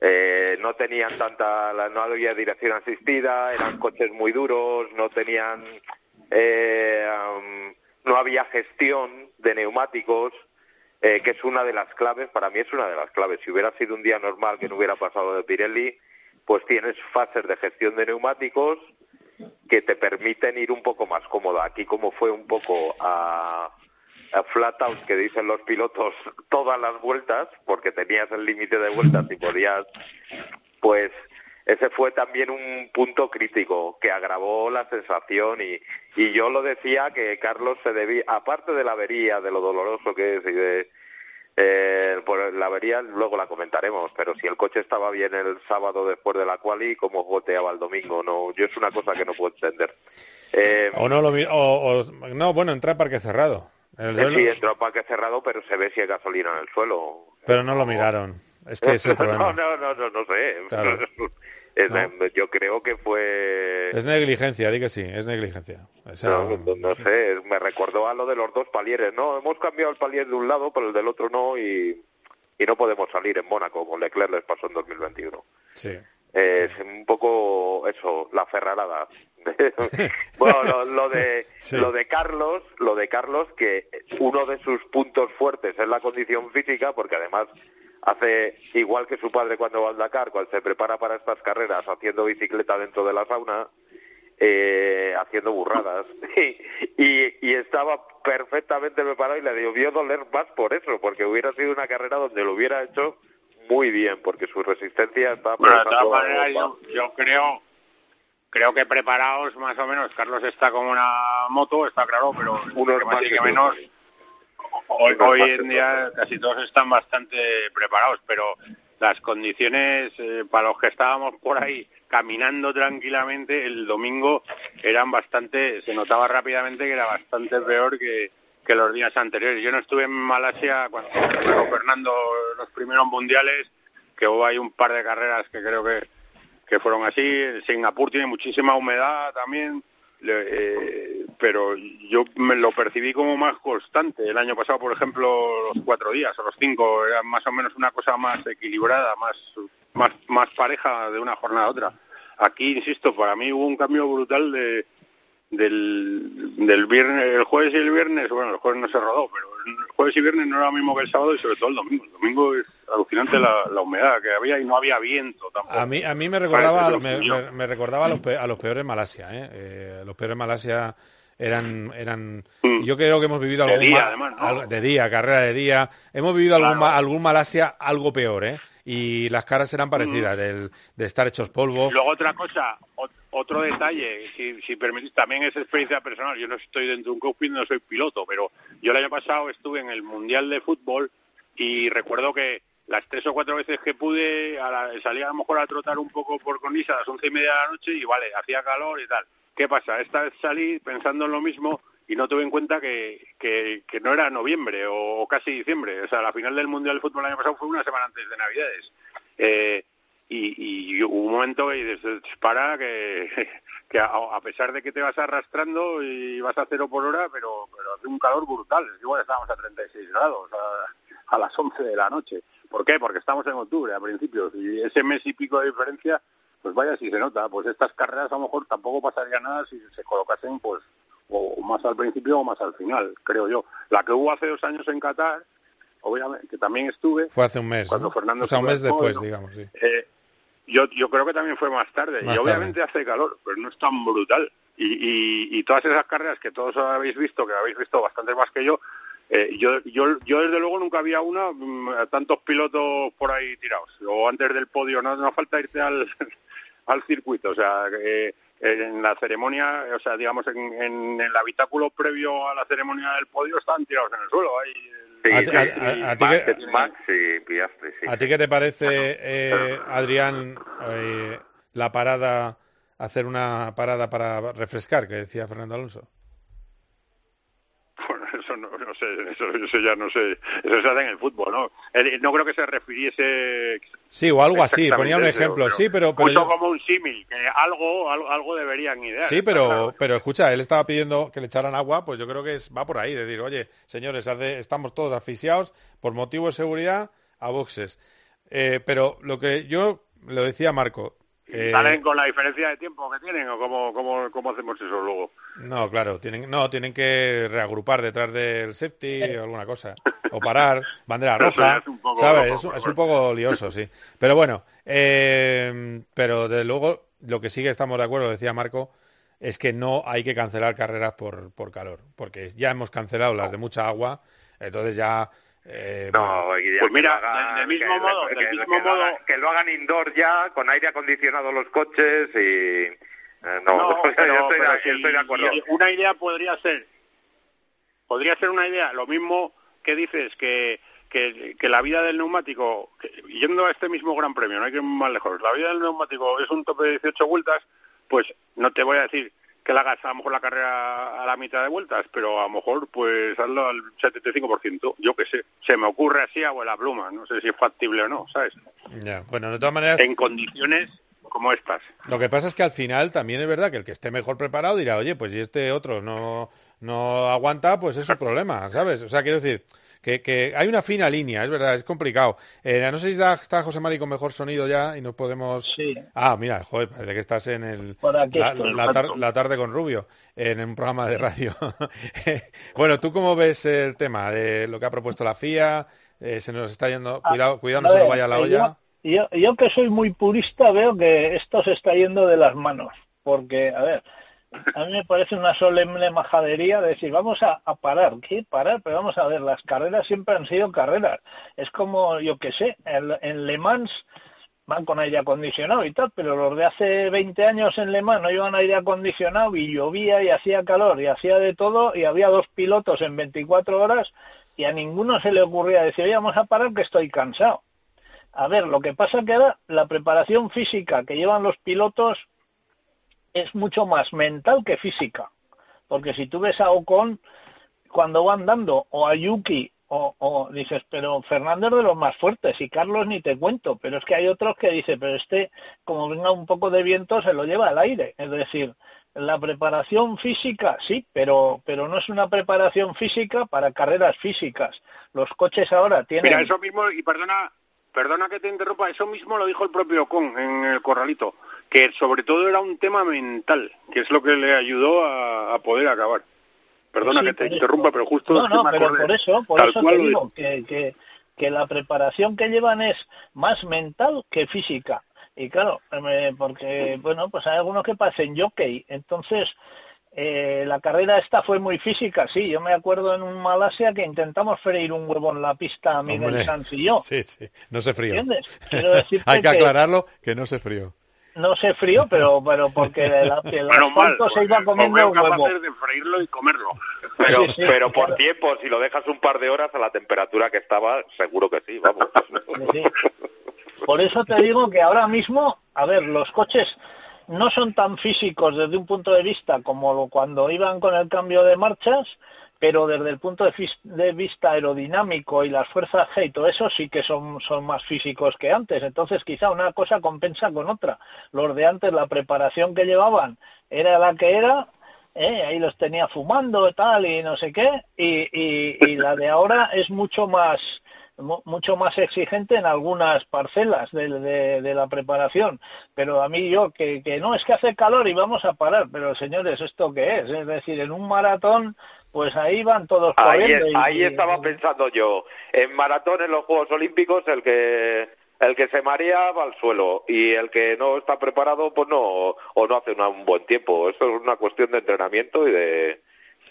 eh, no tenían tanta, no había dirección asistida, eran coches muy duros, no tenían, eh, no había gestión de neumáticos, eh, que es una de las claves, para mí es una de las claves. Si hubiera sido un día normal que no hubiera pasado de Pirelli, pues tienes fases de gestión de neumáticos, que te permiten ir un poco más cómodo. Aquí como fue un poco a, a flat out, que dicen los pilotos, [laughs] todas las vueltas, porque tenías el límite de vueltas y podías, pues ese fue también un punto crítico que agravó la sensación y, y yo lo decía que Carlos se debía, aparte de la avería, de lo doloroso que es y de eh, por la avería luego la comentaremos, pero si el coche estaba bien el sábado después de la quali, ¿cómo goteaba el domingo? No, yo es una cosa que no puedo entender. Eh, O no lo o, o- no, bueno, entra en parque cerrado. El suelo- sí, entró a parque cerrado, pero se ve si hay gasolina en el suelo. pero no lo miraron. Es que [laughs] es el no, no, no, no, no sé. Claro. [laughs] Es- No. Yo creo que fue... Es negligencia, di que sí, es negligencia. O sea, No, no, no sé, me recordó a lo de los dos palieres. No, hemos cambiado el palier de un lado, pero el del otro no, y, y no podemos salir en Mónaco, como Leclerc les pasó en 2021. sí. Es un poco eso, la ferrarada. [laughs] bueno, lo, lo de Sí. lo de Carlos, lo de Carlos que uno de sus puntos fuertes es la condición física, porque además hace igual que su padre cuando va al Dakar, cuando se prepara para estas carreras haciendo bicicleta dentro de la sauna, eh, haciendo burradas. [laughs] y, y estaba perfectamente preparado y le debió doler más por eso, porque hubiera sido una carrera donde lo hubiera hecho muy bien, porque su resistencia está Bueno, de todas maneras, yo, yo creo creo que preparados más o menos. Carlos está como una moto, está claro, pero Unos más que tú. Hoy, hoy que en día casi todos están bastante preparados, pero las condiciones eh, para los que estábamos por ahí caminando tranquilamente el domingo eran bastante, se notaba rápidamente que era bastante peor que, que los días anteriores. Yo no estuve en Malasia cuando Fernando los primeros mundiales, que hubo ahí un par de carreras que creo que, que fueron así. Singapur tiene muchísima humedad también, le- eh, pero yo me lo percibí como más constante. El año pasado, por ejemplo, los cuatro días o los cinco eran más o menos una cosa más equilibrada, más, más, más pareja de una jornada a otra. Aquí, insisto, para mí hubo un cambio brutal de, del, del viernes, el jueves y el viernes, bueno, el jueves no se rodó, pero el jueves y viernes no era lo mismo que el sábado y sobre todo el domingo. El domingo es alucinante la, la humedad que había y no había viento tampoco. A mí, a mí me recordaba, me, frío. me- me recordaba a los, pe- a los peores Malasia, ¿eh? Eh, los peores Malasia eran, eran, yo creo que hemos vivido Mm. De algún día, además, de día, carrera de día, hemos vivido algún, Claro. ma- algún Malasia algo peor, ¿eh? Y las caras eran parecidas, del- de estar hechos polvo. Mm. Luego otra cosa, ot- otro detalle, si, si permitís, también es experiencia personal. Yo no estoy dentro de un cockpit, no soy piloto, pero yo el año pasado estuve en el Mundial de Fútbol y recuerdo que las tres o cuatro veces que pude a la- salía a lo mejor a trotar un poco por Conisa a las once y media de la noche y vale, hacía calor y tal. ¿Qué pasa? Esta vez salí pensando en lo mismo y no tuve en cuenta que, que, no era noviembre o, casi diciembre. O sea, la final del Mundial de Fútbol el año pasado fue una semana antes de Navidades. Eh, y, y hubo un momento que dices, para que, [laughs] que a, pesar de que te vas arrastrando y vas a cero por hora, pero, pero hace un calor brutal. Igual estábamos a 36 grados a, a las 11 de la noche. ¿Por qué? Porque estamos en octubre a principios y ese mes y pico de diferencia, pues vaya si se nota. Pues estas carreras a lo mejor tampoco pasaría nada si se colocasen pues o más al principio o más al final, creo yo. La que hubo hace dos años en Qatar, obviamente, que también estuve, Fue hace un mes, Cuando ¿no? Fernando o sea, un mes podio, después, digamos, sí. eh, yo, yo creo que también fue más tarde. Más y obviamente hace calor, pero no es tan brutal. Y, y, y todas esas carreras que todos habéis visto, que habéis visto bastante más que yo, eh, yo, yo, yo desde luego nunca había una, mm, tantos pilotos por ahí tirados. O antes del podio, no, no falta irte al, al circuito. O sea, que, en la ceremonia, o sea, digamos, en, en el habitáculo previo a la ceremonia del podio están tirados en el suelo. ¿A ti qué te parece, eh, Adrián, eh, la parada, hacer una parada para refrescar, que decía Fernando Alonso? Bueno, eso no, no sé, eso, eso ya no sé, eso se hace en el fútbol, ¿no? No creo que se refiriese Sí, o algo así, ponía un eso, ejemplo, sí, pero... pero yo- como un símil, que algo, algo, algo deberían idear. Sí, pero, pero escucha, él estaba pidiendo que le echaran agua, pues yo creo que es, va por ahí, decir, oye, señores, hace- estamos todos asfixiados por motivo de seguridad a boxes. Eh, pero lo que yo lo decía Marco, eh, ¿Salen con la diferencia de tiempo que tienen o cómo, cómo, cómo hacemos eso luego? no, claro, tienen, no, tienen que reagrupar detrás del safety o alguna cosa, o parar, bandera [laughs] roja, es un poco ¿sabes? loco, Es, un- pero es un poco lioso, sí. Pero bueno, eh, pero desde luego lo que sí que estamos de acuerdo, decía Marco, es que no hay que cancelar carreras por, por calor, porque ya hemos cancelado las de mucha agua, entonces ya... eh, No, Pues que mira, hagan- del- mismo que- modo- que- del que- mismo que lo hagan- modo- que lo hagan indoor ya, con aire acondicionado los coches y... eh, no, No, [laughs] pero- estoy, de- pero si- estoy de acuerdo. una idea podría ser, podría ser una idea, lo mismo que dices que, que, que la vida del neumático, yendo a este mismo Gran Premio, no hay que ir más lejos, la vida del neumático es un tope de 18 vueltas, pues no te voy a decir que la hagas a lo mejor la carrera a la mitad de vueltas, pero a lo mejor pues hazlo al 75%, yo que sé, se me ocurre así a la pluma, no sé si es factible o no, ¿sabes? ya, bueno, de todas maneras... En condiciones como estas. Lo que pasa es que al final también es verdad que el que esté mejor preparado dirá, oye, pues si este otro no, no aguanta, pues es su [laughs] problema, ¿sabes? O sea, quiero decir que, que hay una fina línea, es verdad, es complicado. Eh, no sé si está, está José Mari con mejor sonido ya y nos podemos... Sí. Ah, mira, joder, parece que estás en el, Por aquí la, estoy, la tar- la tarde con Rubio, en un programa de radio. [laughs] bueno, ¿tú cómo ves el tema de lo que ha propuesto la FIA? Eh, se nos está yendo. Cuidado, cuidado, no se nos vaya la eh, olla. Yo, yo, yo que soy muy purista veo que esto se está yendo de las manos, porque, a ver, a mí me parece una solemne majadería decir, vamos a, parar, ¿qué parar? Pero vamos a ver, las carreras siempre han sido carreras. Es como, yo que sé, en, en Le Mans van con aire acondicionado y tal, pero los de hace 20 años en Le Mans no iban aire acondicionado y llovía y hacía calor y hacía de todo y había dos pilotos en 24 horas y a ninguno se le ocurría decir, oye, vamos a parar que estoy cansado. A ver, lo que pasa que ahora la preparación física que llevan los pilotos es mucho más mental que física. Porque si tú ves a Ocon cuando va andando, o a Yuki, o, dices, pero Fernando es de los más fuertes, y Carlos ni te cuento, pero es que hay otros que dicen, pero este, como venga un poco de viento, se lo lleva al aire. Es decir, la preparación física, sí, pero, pero no es una preparación física para carreras físicas. Los coches ahora tienen... Mira, eso mismo, y perdona, perdona que te interrumpa, eso mismo lo dijo el propio Ocon en el corralito, que sobre todo era un tema mental, que es lo que le ayudó a, a poder acabar. Perdona Sí, que te interrumpa, pero justo No, no, me pero por eso, por eso te digo que, que, que la preparación que llevan es más mental que física. Y claro, eh, porque, bueno, pues hay algunos que parecen jockey. Entonces, eh, la carrera esta fue muy física, sí. Yo me acuerdo en un Malasia que intentamos freír un huevo en la pista Miguel Hombre, Sanz y yo. Sí, sí, no se frío. ¿Entiendes? Quiero decirte [laughs] Hay que que- aclararlo que no se frío. No se frío, pero, pero porque [laughs] el, mal, se iba comiendo huevo. de freírlo y comerlo. Pero, Sí, sí, pero por claro. tiempo, si lo dejas un par de horas a la temperatura que estaba, seguro que sí, vamos. Sí. Por eso te digo que ahora mismo, a ver, los coches no son tan físicos desde un punto de vista como cuando iban con el cambio de marchas, pero desde el punto de, vista aerodinámico y las fuerzas G y todo eso sí que son, son más físicos que antes. Entonces quizá una cosa compensa con otra. Los de antes, la preparación que llevaban era la que era, ¿eh? ahí los tenía fumando y tal y no sé qué, y, la de ahora es mucho más mu- mucho más exigente en algunas parcelas de, de- de la preparación. Pero a mí yo, que, que no, es que hace calor y vamos a parar. Pero señores, ¿esto qué es? Es decir, en un maratón, pues ahí van todos Ahí, corriendo. y- ahí estaba pensando yo. En maratón en los Juegos Olímpicos el que el que se marea va al suelo y el que no está preparado pues no o no hace una- un buen tiempo. Esto es una cuestión de entrenamiento y de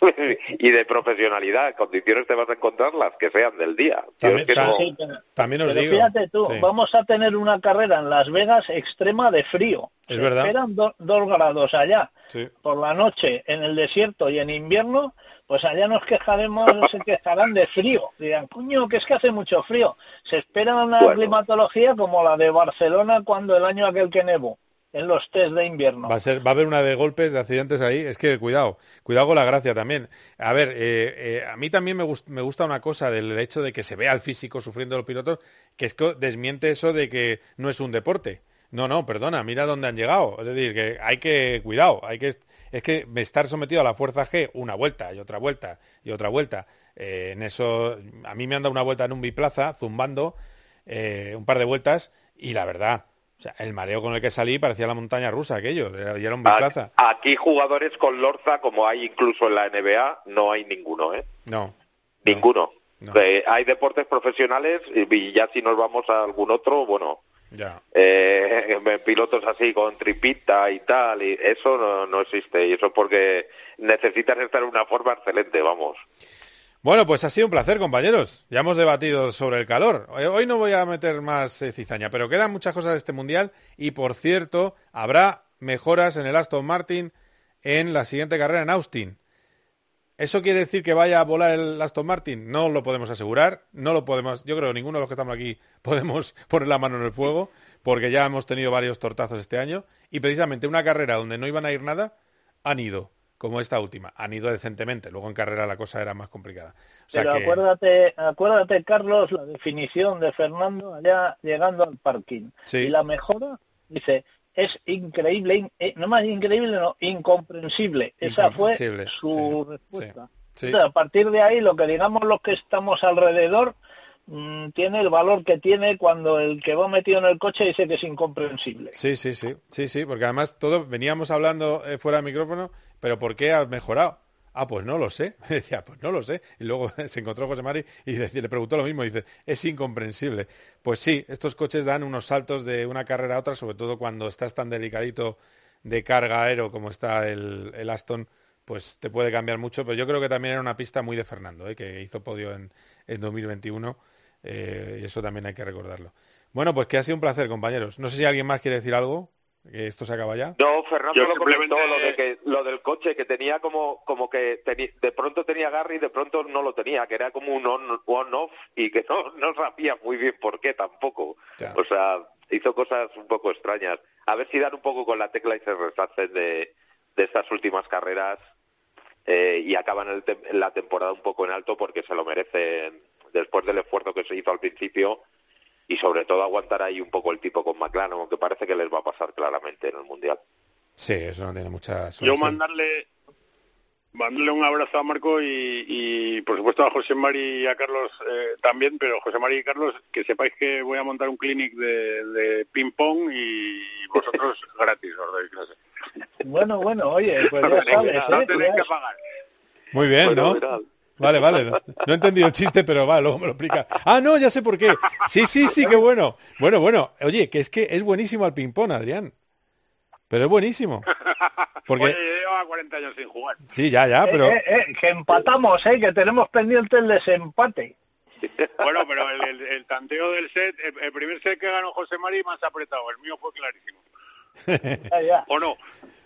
[laughs] y de profesionalidad. Condiciones te vas a encontrar las que sean del día. También, es que no- Sí, pero- también os Pero digo. fíjate tú, sí. vamos a tener una carrera en Las Vegas extrema de frío. Es Se verdad. esperan do- dos grados allá Sí. por la noche en el desierto y en invierno, pues allá nos quejaremos, se quejarán de frío. Dirán, coño, que es que hace mucho frío. Se espera una Bueno. climatología como la de Barcelona cuando el año aquel que nevó, en los test de invierno. Va a, ser, va a haber una de golpes, de accidentes ahí. Es que cuidado, cuidado con la gracia también. A ver, eh, eh, a mí también me, gust- me gusta una cosa del hecho de que se vea al físico sufriendo los pilotos, que es que desmiente eso de que no es un deporte. No, no, perdona, mira dónde han llegado. Es decir, que hay que, cuidado, hay que, es que estar sometido a la fuerza G una vuelta y otra vuelta y otra vuelta. eh, en eso, a mí me han dado una vuelta en un biplaza, zumbando, eh, un par de vueltas, y la verdad, o sea, el mareo con el que salí parecía la montaña rusa aquello, era, un biplaza. Aquí jugadores con Lorza, como hay incluso en la NBA, no hay ninguno, ¿eh? No, Ninguno. No. Eh, hay deportes profesionales y ya si nos vamos a algún otro, bueno, ya. eh, [laughs] pilotos así con tripita y tal, y eso no, no existe. Y eso es porque necesitas estar en una forma excelente, vamos. Bueno, pues ha sido un placer, compañeros. Ya hemos debatido sobre el calor. Hoy- Hoy no voy a meter más eh, cizaña, pero quedan muchas cosas de este mundial y, por cierto, habrá mejoras en el Aston Martin en la siguiente carrera en Austin. ¿Eso quiere decir que vaya a volar el Aston Martin? No lo podemos asegurar, no lo podemos, yo creo que ninguno de los que estamos aquí [laughs] podemos poner la mano en el fuego, porque ya hemos tenido varios tortazos este año, y precisamente una carrera donde no iban a ir nada, han ido, como esta última, han ido decentemente, luego en carrera la cosa era más complicada. O sea Pero que- acuérdate, acuérdate, Carlos, la definición de Fernando allá llegando al parking. Sí. Y la mejora, dice, es increíble, in- eh, no más increíble, no, incomprensible. Esa fue su respuesta. sí. Entonces, a partir de ahí, lo que digamos los que estamos alrededor, mm, tiene el valor que tiene cuando el que va metido en el coche dice que es incomprensible. Sí, sí, sí, sí, sí, porque además todo veníamos hablando eh, fuera de micrófono, pero ¿por qué ha mejorado? Ah, pues no lo sé. [laughs] Decía, pues no lo sé. Y luego [laughs] se encontró José Mari y [laughs] le preguntó lo mismo. Dice, es incomprensible. Pues sí, estos coches dan unos saltos de una carrera a otra, sobre todo cuando estás tan delicadito de carga aero como está el, Aston, pues te puede cambiar mucho. Pero yo creo que también era una pista muy de Fernando, ¿eh? que hizo podio en, en 2021. eh, y eso también hay que recordarlo. Bueno, pues que ha sido un placer, compañeros. No sé si alguien más quiere decir algo. Esto se acaba ya. No, Fernando Yo lo comentó lo, de que, lo del coche, que tenía como, como que teni- de pronto tenía Garry y de pronto no lo tenía, que era como un on- on-off y que no, no sabía muy bien por qué tampoco. Ya. O sea, hizo cosas un poco extrañas. A ver si dan un poco con la tecla y se reshacen de, de estas últimas carreras eh, y acaban el tem- la temporada un poco en alto porque se lo merecen después del esfuerzo que se hizo al principio y sobre todo aguantar ahí un poco el tipo con McLaren, aunque parece que les va a pasar claramente en el Mundial. Sí, eso no tiene mucha Yo solución. mandarle mandarle un abrazo a Marco y, y, por supuesto a José Mari y a Carlos eh, también, pero José Mari y Carlos, que sepáis que voy a montar un clinic de, de ping pong y vosotros [laughs] gratis os doy clase. Bueno, bueno, oye, pues [laughs] No ya tenéis, sabes, no ¿eh? tenéis Ya que es- pagar. Muy bien, Bueno, ¿no? Vale, vale. No, no he entendido el chiste, pero va, luego me lo explica. Ah, no, ya sé por qué. Sí, sí, sí, qué bueno. Bueno, bueno. Oye, que es que es buenísimo el ping-pong, Adrián. Pero es buenísimo. Porque, Oye, yo llevaba 40 años sin jugar. sí, ya, ya, pero... Eh, eh, eh, que empatamos, ¿eh? Que tenemos pendiente el desempate. Bueno, pero el, el- el tanteo del set, el, el primer set que ganó José Mari más apretado, el mío fue clarísimo. Ya, ya. ¿O no?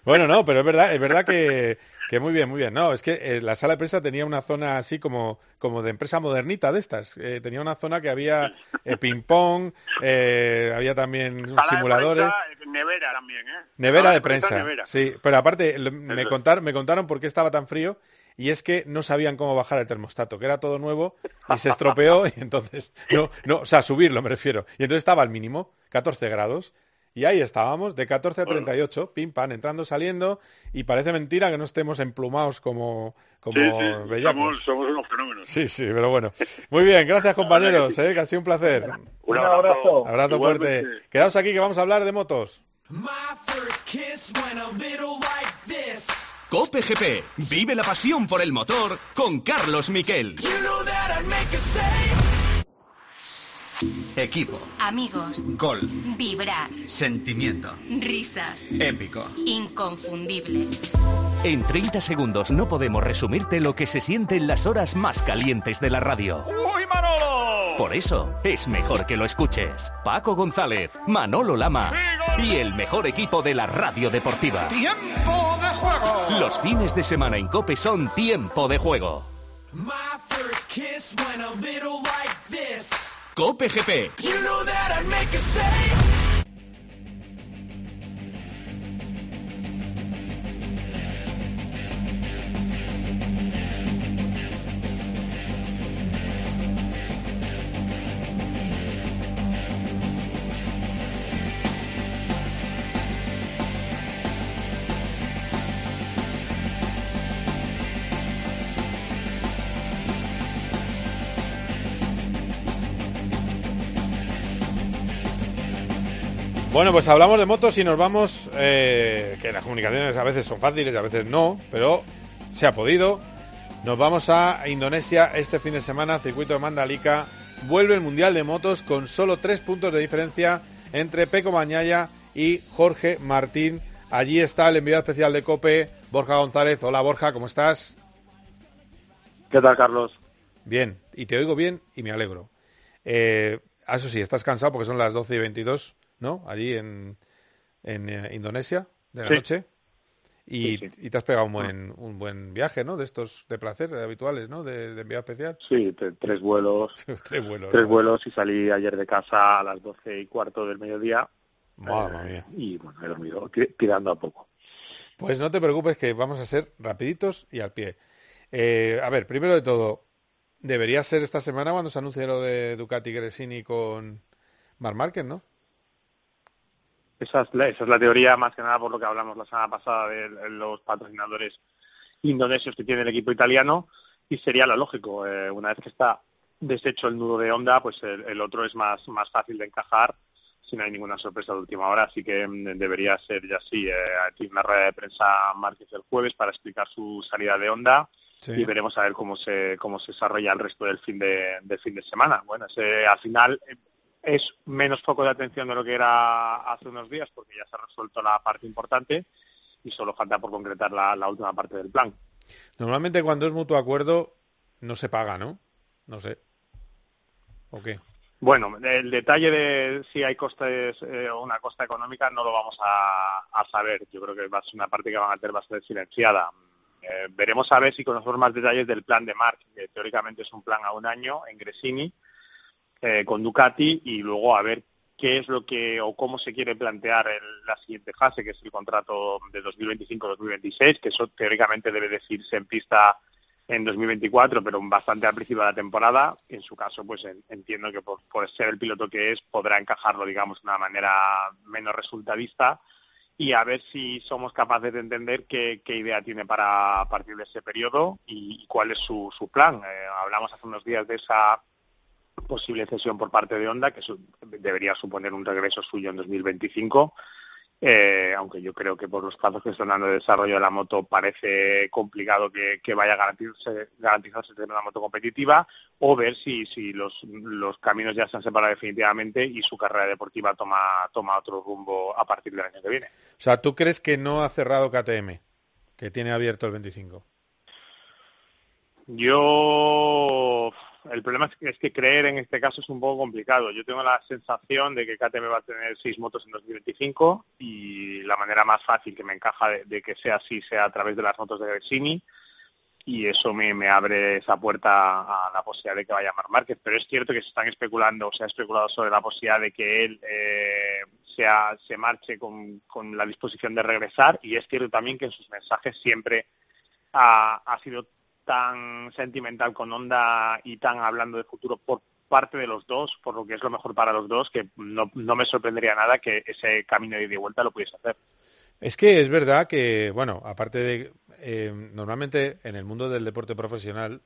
Bueno, no, pero es verdad, es verdad que, que muy bien, muy bien. No, es que eh, la sala de prensa tenía una zona así como, como de empresa modernita de estas. Eh, tenía una zona que había eh, ping-pong, había también Sala de simuladores. prensa, eh, nevera también, ¿eh? Nevera de prensa, nevera. sí. Pero aparte, me, Eso. contar, me contaron por qué estaba tan frío y es que no sabían cómo bajar el termostato, que era todo nuevo y se estropeó y entonces, no, no, o sea, subirlo me refiero. Y entonces estaba al mínimo, 14 grados. Y ahí estábamos, de 14 a 38, pim pam, entrando, saliendo, y parece mentira que no estemos emplumados como, como Sí, sí, bellacos. somos, somos unos fenómenos. Sí, sí, pero bueno. Muy bien, gracias compañeros, eh, que ha sido un placer. Un Un abrazo. abrazo. Fuerte. Quedaos aquí que vamos a hablar de motos. Cope GP. Vive la pasión por el motor con Carlos Miquel. You know Equipo, Amigos, gol, vibrar, sentimiento, risas, épico. inconfundible. En 30 segundos no podemos resumirte lo que se siente en las horas más calientes de la radio. ¡Uy, Manolo! Por eso es mejor que lo escuches. Paco González, Manolo Lama y el mejor equipo de la radio deportiva. ¡Tiempo de juego! Los fines de semana en Cope son tiempo de juego. Cope GP. Bueno, pues hablamos de motos y nos vamos, eh, que las comunicaciones a veces son fáciles y a veces no, pero se ha podido. Nos vamos a Indonesia este fin de semana, circuito de Mandalika. Vuelve el Mundial de Motos con solo tres puntos de diferencia entre Peco Bañaya y Jorge Martín. Allí está el enviado especial de COPE, Borja González. Hola Borja, ¿cómo estás? ¿Qué tal, Carlos? Bien, y te oigo bien y me alegro. Eh, ah, eso sí, estás cansado porque son las 12 y 22, ¿no? Allí en, en eh, Indonesia, de la Sí. noche. Y, Sí, sí. y te has pegado un buen, un buen viaje, ¿no? De estos de placer, de habituales, ¿no? De, de enviado especial. Sí, te- tres vuelos. [laughs] Tres vuelos. Tres ¿no? vuelos y salí ayer de casa a las doce y cuarto del mediodía. Madre Eh, mía. Y bueno, he dormido ti- tirando a poco. Pues no te preocupes que vamos a ser rapiditos y al pie. Eh, a ver, primero de todo, debería ser esta semana cuando se anuncie lo de Ducati Gresini con Marc Márquez, ¿no? Esa es, la, esa es la teoría, más que nada por lo que hablamos la semana pasada de los patrocinadores indonesios que tiene el equipo italiano. Y sería lo lógico. eh, una vez que está deshecho el nudo de Honda, pues el, el otro es más, más fácil de encajar si no hay ninguna sorpresa de última hora. Así que mm, debería ser ya así. Eh, tiene una rueda de prensa Márquez el jueves para explicar su salida de Honda Sí. y veremos a ver cómo se cómo se desarrolla el resto del fin de del fin de semana. Bueno, ese, al final eh, es menos foco de atención de lo que era hace unos días porque ya se ha resuelto la parte importante y solo falta por concretar la, la última parte del plan. Normalmente cuando es mutuo acuerdo no se paga, ¿no? No sé. ¿O qué? Bueno, el detalle de si hay costes eh, o una costa económica no lo vamos a, a saber. Yo creo que va a ser una parte que van a tener bastante silenciada. Eh, veremos a ver si conocemos más detalles del plan de Marc, que teóricamente es un plan a un año en Gresini eh, con Ducati y luego a ver qué es lo que o cómo se quiere plantear el- la siguiente fase, que es el contrato de 2025-2026, que eso teóricamente debe decirse en pista en 2024, pero bastante al principio de la temporada. En su caso, pues en- entiendo que por, por ser el piloto que es, podrá encajarlo, digamos, de una manera menos resultadista y a ver si somos capaces de entender qué, idea tiene para partir de ese periodo y, y cuál es su, su plan. Eh, hablamos hace unos días de esa posible cesión por parte de Honda, que su- debería suponer un regreso suyo en 2025. Eh, aunque yo creo que por los plazos que están dando de desarrollo de la moto parece complicado que, que vaya a garantizarse, garantizarse tener una moto competitiva o ver si, si los, los caminos ya se han separado definitivamente y su carrera deportiva toma, toma otro rumbo a partir del año que viene. O sea, ¿tú crees que no ha cerrado KTM? Que tiene abierto el 25. Yo, el problema es que, es que creer en este caso es un poco complicado. Yo tengo la sensación de que KTM va a tener seis motos en 2025 y la manera más fácil que me encaja de, que sea así sea a través de las motos de Gresini y eso me, abre esa puerta a la posibilidad de que vaya Marc Márquez. Pero es cierto que se están especulando, o se ha especulado sobre la posibilidad de que él eh, sea, se marche con, la disposición de regresar y es cierto también que en sus mensajes siempre ha sido tan sentimental con Honda y tan hablando de futuro por parte de los dos, por lo que es lo mejor para los dos, que no, no me sorprendería nada que ese camino de ida y vuelta lo pudiese hacer. Es que es verdad que, bueno, aparte de, eh, normalmente en el mundo del deporte profesional,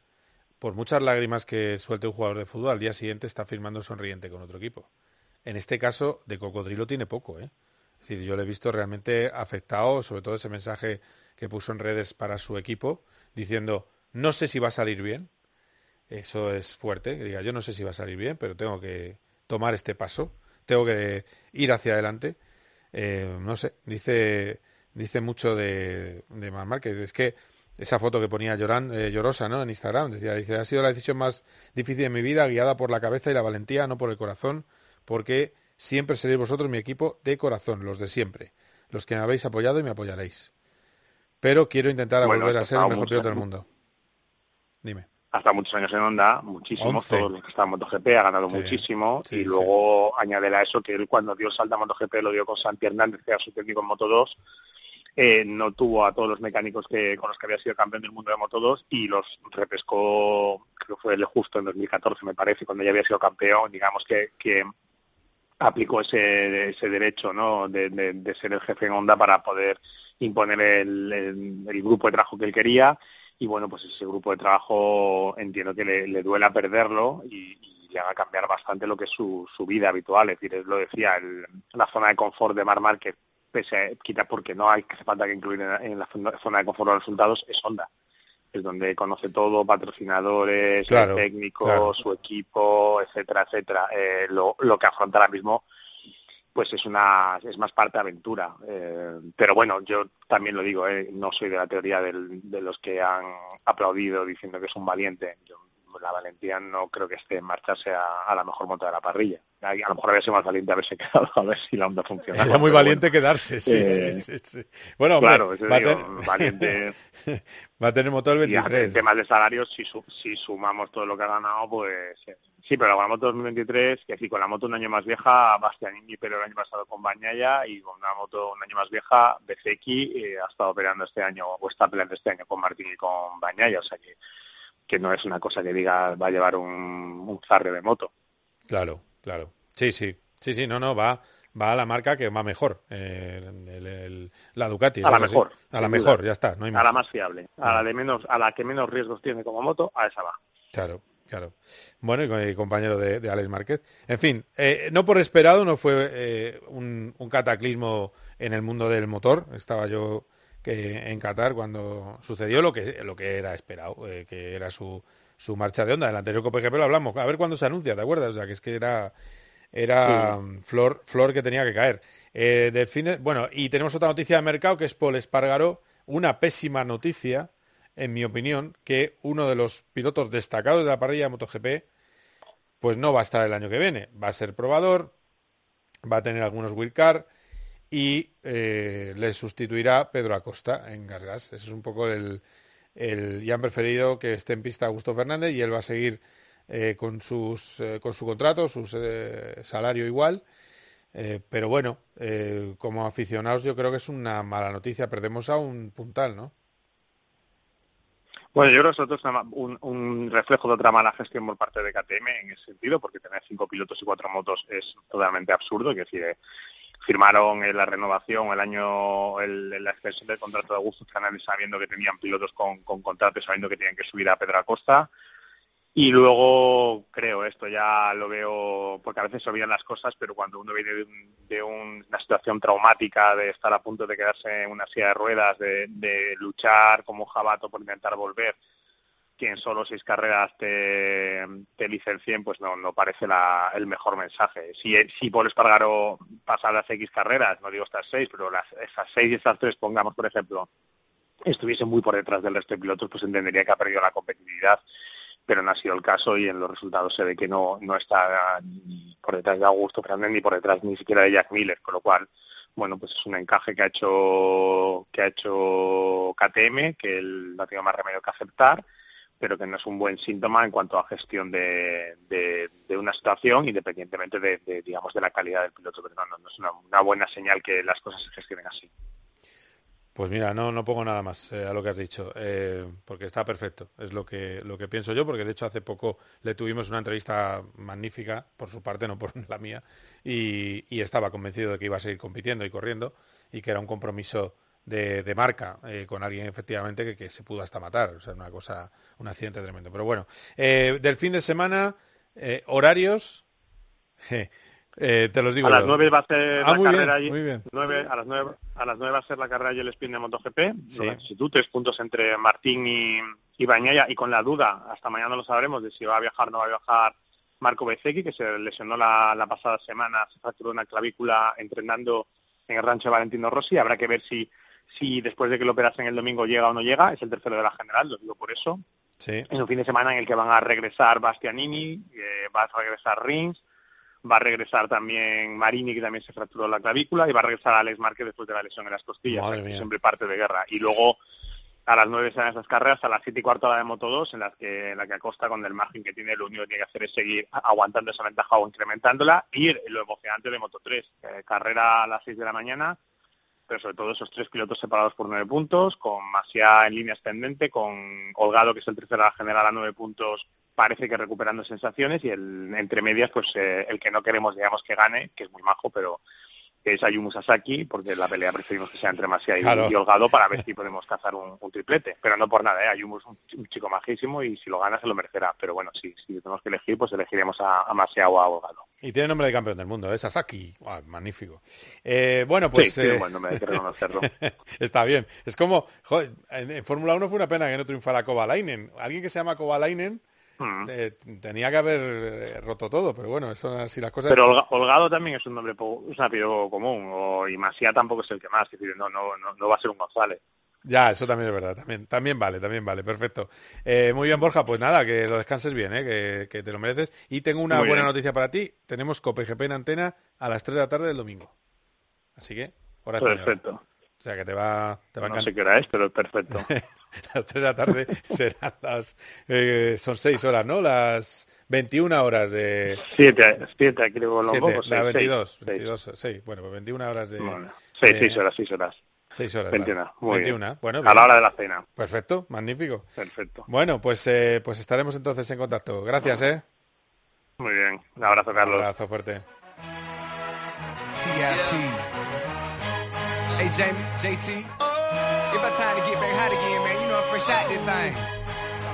por muchas lágrimas que suelte un jugador de fútbol, al día siguiente está firmando sonriente con otro equipo. En este caso, de cocodrilo tiene poco, ¿eh? Es decir, yo le he visto realmente afectado, sobre todo ese mensaje que puso en redes para su equipo, diciendo, no sé si va a salir bien. Eso es fuerte, que diga, yo no sé si va a salir bien, pero tengo que tomar este paso, tengo que ir hacia adelante. Eh, no sé, dice, dice mucho de, de Márquez. Es que esa foto que ponía lloran, eh, llorosa ¿no? en Instagram, decía, dice, ha sido la decisión más difícil de mi vida, guiada por la cabeza y la valentía, no por el corazón, porque siempre seréis vosotros mi equipo de corazón, los de siempre, los que me habéis apoyado y me apoyaréis. Pero quiero intentar Bueno, volver a ser el mejor piloto del mundo. Dime. Hasta muchos años en Honda, muchísimos, Once. todos los que están en MotoGP, ha ganado Sí, muchísimo sí, y sí. luego añadirle a eso que él cuando dio el salto a MotoGP lo dio con Santi Hernández, que era su técnico en Moto 2, eh, no tuvo a todos los mecánicos que con los que había sido campeón del mundo de Moto 2 y los repescó, creo que fue el justo en 2014 me parece, cuando ya había sido campeón, digamos que, que aplicó ese, ese derecho ¿no? de, de- de ser el jefe en Honda para poder imponer el, el- el grupo de trabajo que él quería y bueno, pues ese grupo de trabajo entiendo que le, le duela perderlo y, y le haga cambiar bastante lo que es su, su vida habitual, es decir, lo decía, el- la zona de confort de Mar Márquez, pese quita porque no hay que falta que incluir en, la- en la zona- de confort los resultados, es Honda es donde conoce todo, patrocinadores, Claro, el técnico, claro. su equipo, etcétera, etcétera. Eh, lo, lo que afronta ahora mismo, pues es una, es más parte aventura. Eh, pero bueno, yo también lo digo, eh, no soy de la teoría del- de los que han aplaudido diciendo que es un valiente. Yo, la valentía no creo que esté en marcharse a, a la mejor moto de la parrilla. A, lo mejor habría sido más valiente haberse [laughs] quedado a ver si la onda funciona. Era muy valiente quedarse, sí, Eh, sí, sí, sí. Bueno, claro, va, digo, ten- valiente. [laughs] va a tener motor Y a- 23. en temas de salarios, si, su- si sumamos todo lo que ha ganado, pues eh, sí, pero la moto 2023, que sí, con la moto un año más vieja, Bastianini pero el año pasado con Bañaya y con una moto un año más vieja, Bezeki eh, ha estado peleando este año, o está peleando este año con Martín y con Bañaya, o sea que, que no es una cosa que diga va a llevar un, un zarre de moto. Claro, claro. Sí, sí. Sí, sí, no, no, va, va a la marca que va mejor. eh, el- el- la Ducati. A la mejor, A la mejor, duda. ya está, no hay A más. la más fiable, a la de menos, a la que menos riesgos tiene como moto, a esa va. Claro, claro. Bueno, y co- y compañero de, de Alex Márquez. En fin, eh, no por esperado, no fue eh, un, un cataclismo en el mundo del motor. Estaba yo que en Qatar cuando sucedió lo que lo que era esperado, eh, que era su, su marcha de onda. El anterior COPGP lo hablamos, a ver cuándo se anuncia, ¿te acuerdas? O sea, que es que era era mm, flor flor que tenía que caer. Delfines- bueno, y tenemos otra noticia de mercado que es Paul Espargaró, una pésima noticia, en mi opinión, que uno de los pilotos destacados de la parrilla de MotoGP pues no va a estar el año que viene. Va a ser probador, va a tener algunos wildcard y eh, le sustituirá Pedro Acosta en Gasgas. Ese es un poco el, el ya han preferido que esté en pista Augusto Fernández y él va a seguir eh, con sus eh, con su contrato, su salario igual. Pero bueno, como aficionados yo creo que es una mala noticia. Perdemos a un puntal, ¿no? Bueno, yo creo que eso es un, un reflejo de otra mala gestión por parte de KTM en ese sentido, porque tener cinco pilotos y cuatro motos es totalmente absurdo. Que decir, eh, firmaron la renovación, el año, el, la extensión del contrato de Augusto Fernández sabiendo que tenían pilotos con, con contrato, sabiendo que tenían que subir a Pedro Acosta. Y luego, creo, esto ya lo veo, porque a veces se olvidan las cosas, pero cuando uno viene de, un- de un- una situación traumática, de estar a punto de quedarse en una silla de ruedas, de, de luchar como un jabato por intentar volver, que en solo seis carreras te, te licencien, pues no, no parece la- el mejor mensaje. Si, si Paul Espargaro pasa las X carreras, no digo estas seis, pero las, esas seis y estas tres, pongamos por ejemplo, estuviese muy por detrás del resto de pilotos, pues entendería que ha perdido la competitividad pero no ha sido el caso y en los resultados se ve que no, no está por detrás de Augusto Fernández ni por detrás ni siquiera de Jack Miller, con lo cual, bueno, pues es un encaje que ha hecho que ha hecho KTM, que él no ha tenido más remedio que aceptar, pero que no es un buen síntoma en cuanto a gestión de, de, una situación, independientemente de, digamos, de la calidad del piloto, pero no, es una buena señal que las cosas se gestionen así. Pues mira, no, no pongo nada más eh, a lo que has dicho, eh, porque está perfecto, es lo que, lo que pienso yo, porque de hecho hace poco le tuvimos una entrevista magnífica, por su parte, no por [laughs] la mía, y, estaba convencido de que iba a seguir compitiendo y corriendo, y que era un compromiso de, de marca eh, con alguien efectivamente que, que se pudo hasta matar, o sea, una cosa, un accidente tremendo. Pero bueno, del fin de semana, horarios, [laughs] eh, te los digo. A las yo. nueve va a ser Ah, la bien, carrera allí. bien. A las nueve a las nueve va a ser la carrera y el spin de MotoGP. Sí. Nueva Actitud, tres puntos entre Martín y, y Bañaya y con la duda, hasta mañana lo sabremos, de si va a viajar o no va a viajar Marco Bezzecchi, que se lesionó la, la pasada semana, se fracturó una clavícula entrenando en el rancho de Valentino Rossi. Habrá que ver si, si después de que lo operasen el domingo llega o no llega. Es el tercero de la general, lo digo por eso. Sí. Es un fin de semana en el que van a regresar Bastianini, eh, va a regresar Rins, va a regresar también Marini, que también se fracturó la clavícula, y va a regresar Alex Márquez después de la lesión en las costillas. Madre o sea, que siempre parte de guerra. Y luego a las nueve serán esas carreras, a las siete y cuarto la de Moto 2, en las que, en la que Acosta, con el margen que tiene, lo único que tiene que hacer es seguir a- aguantando esa ventaja o incrementándola, y lo emocionante de Moto 3, eh, carrera a las seis de la mañana, pero sobre todo esos tres pilotos separados por nueve puntos, con Masia en línea ascendente, con Holgado, que es el tercero la general a nueve puntos, parece que recuperando sensaciones, y el entre medias, pues eh, el que no queremos, digamos, que gane, que es muy majo, pero es Ayumu Sasaki, porque la pelea preferimos que sea entre Masia y, Claro. y Holgado para ver si podemos cazar un, un triplete. Pero no por nada, ¿eh? Ayumu es un, un chico majísimo y si lo gana se lo merecerá. Pero bueno, sí, si tenemos que elegir, pues elegiremos a, a Masia o a Holgado. Y tiene nombre de campeón del mundo, es Sasaki. Ah, magnífico. Eh, bueno, pues... Sí, tiene eh, un buen nombre, hay que reconocerlo. [laughs] Está bien. Es como, joder, en, en Fórmula 1 fue una pena que no triunfara Kovalainen. Alguien que se llama Kovalainen Mm. eh, tenía que haber eh, roto todo, pero bueno, eso así las cosas... Pero Holgado también es un nombre es un apellido común, o, y Masia tampoco es el que más, es decir, no, no, no, no va a ser un González. Ya, eso también es verdad, también, también vale, también vale, perfecto. Eh, muy bien, Borja, pues nada, que lo descanses bien, eh, que, que te lo mereces. Y tengo una Muy buena bien. noticia para ti, tenemos COPGP en antena a las 3 de la tarde del domingo. Así que, hora española. Perfecto. O sea que te va, te va a No sé qué hora es, pero es perfecto. [laughs] [laughs] las 3 de la tarde [laughs] serán las... eh, son 6 horas, ¿no? Las 21 horas de... Siete, siete, creo, los Siete, la seis, 22, seis, 22, sí, bueno, pues 21 horas de... Bueno, seis, de- seis horas, seis horas. 6 horas. 21, vale. muy 21, bien. bueno. A la hora de la cena. Perfecto, magnífico. Perfecto. Bueno, pues, eh, pues estaremos entonces en contacto. Gracias, ¿eh? Muy bien. Un abrazo, Carlos. Un abrazo fuerte. TFP. Hey, Jamie, JT. It's about time to get back hot again, man. You know I'm fresh out this thing.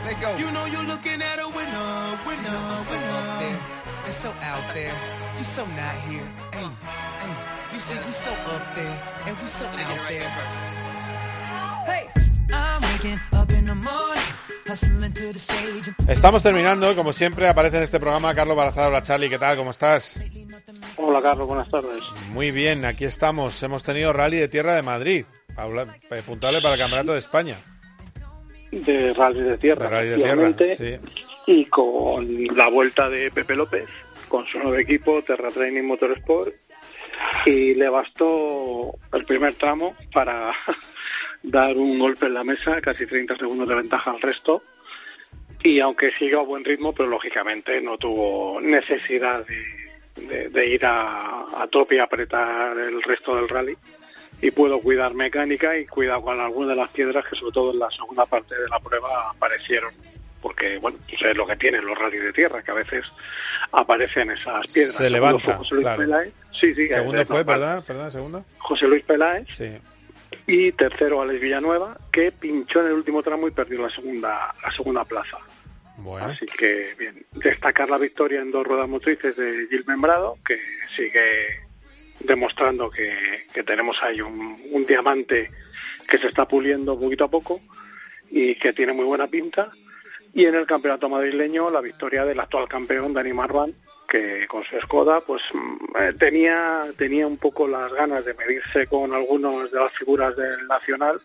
Let go. You know you're looking at a winner, winner, winner. There. It's so out there. You so not here. Hey, hey. You see, we so up there, and we so out there. waking up in the morning, hustling to the stage. Estamos terminando, como siempre aparece en este programa Carlos Barazada. Hola Charlie, ¿qué tal? ¿Cómo estás? Hola Carlos, buenas tardes. Muy bien, aquí estamos. Hemos tenido Rally de Tierra de Madrid, puntuable para el Campeonato de España. De rally de tierra, Rally de Tierra, efectivamente, sí. y con la vuelta de Pepe López, con su nuevo equipo, Terra Training Motorsport, y le bastó el primer tramo para [laughs] dar un golpe en la mesa, casi 30 segundos de ventaja al resto, y aunque siguió a buen ritmo, pero lógicamente no tuvo necesidad de, de- de ir a, a tope y apretar el resto del rally y puedo cuidar mecánica y cuidar con algunas de las piedras que sobre todo en la segunda parte de la prueba aparecieron porque bueno pues es lo que tienen los rallies de tierra que a veces aparecen esas piedras Se levanta, fue José Luis claro. Peláez. sí sí Segundo es fue, normal. perdona, perdona, segundo. José Luis Peláez Sí. y tercero Alex Villanueva que pinchó en el último tramo y perdió la segunda la segunda plaza Bueno, Así que, bien, destacar la victoria en dos ruedas motrices de Gil Membrado, que sigue demostrando que, que tenemos ahí un, diamante que se está puliendo poquito a poco y que tiene muy buena pinta. Y en el campeonato madrileño, la victoria del actual campeón, Dani Marvan, que con su Skoda pues mm, eh, tenía, tenía un poco las ganas de medirse con algunos de las figuras del Nacional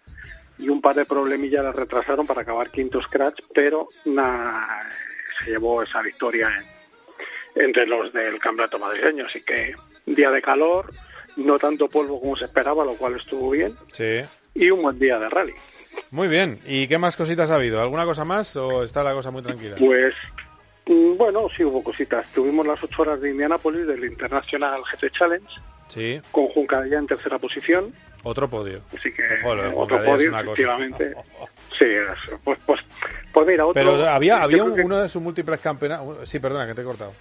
y un par de problemillas le retrasaron para acabar quinto scratch, pero na- se llevó esa victoria en- entre los del campeonato madrileño. Así que día de calor, no tanto polvo como se esperaba, lo cual estuvo bien, sí. y un buen día de rally. Muy bien. ¿Y qué más cositas ha habido? ¿Alguna cosa más o está la cosa muy tranquila? Pues mm, bueno, sí hubo cositas. Tuvimos las ocho horas de Indianápolis del International GT Challenge, Sí, con Juncadella en tercera posición. otro podio. Así que otro es podio, cosa. efectivamente. Sí, eso. Pues, pues, pues mira, otro... Pero había, había que- uno de sus múltiples campeonatos. Sí, perdona, que te he cortado.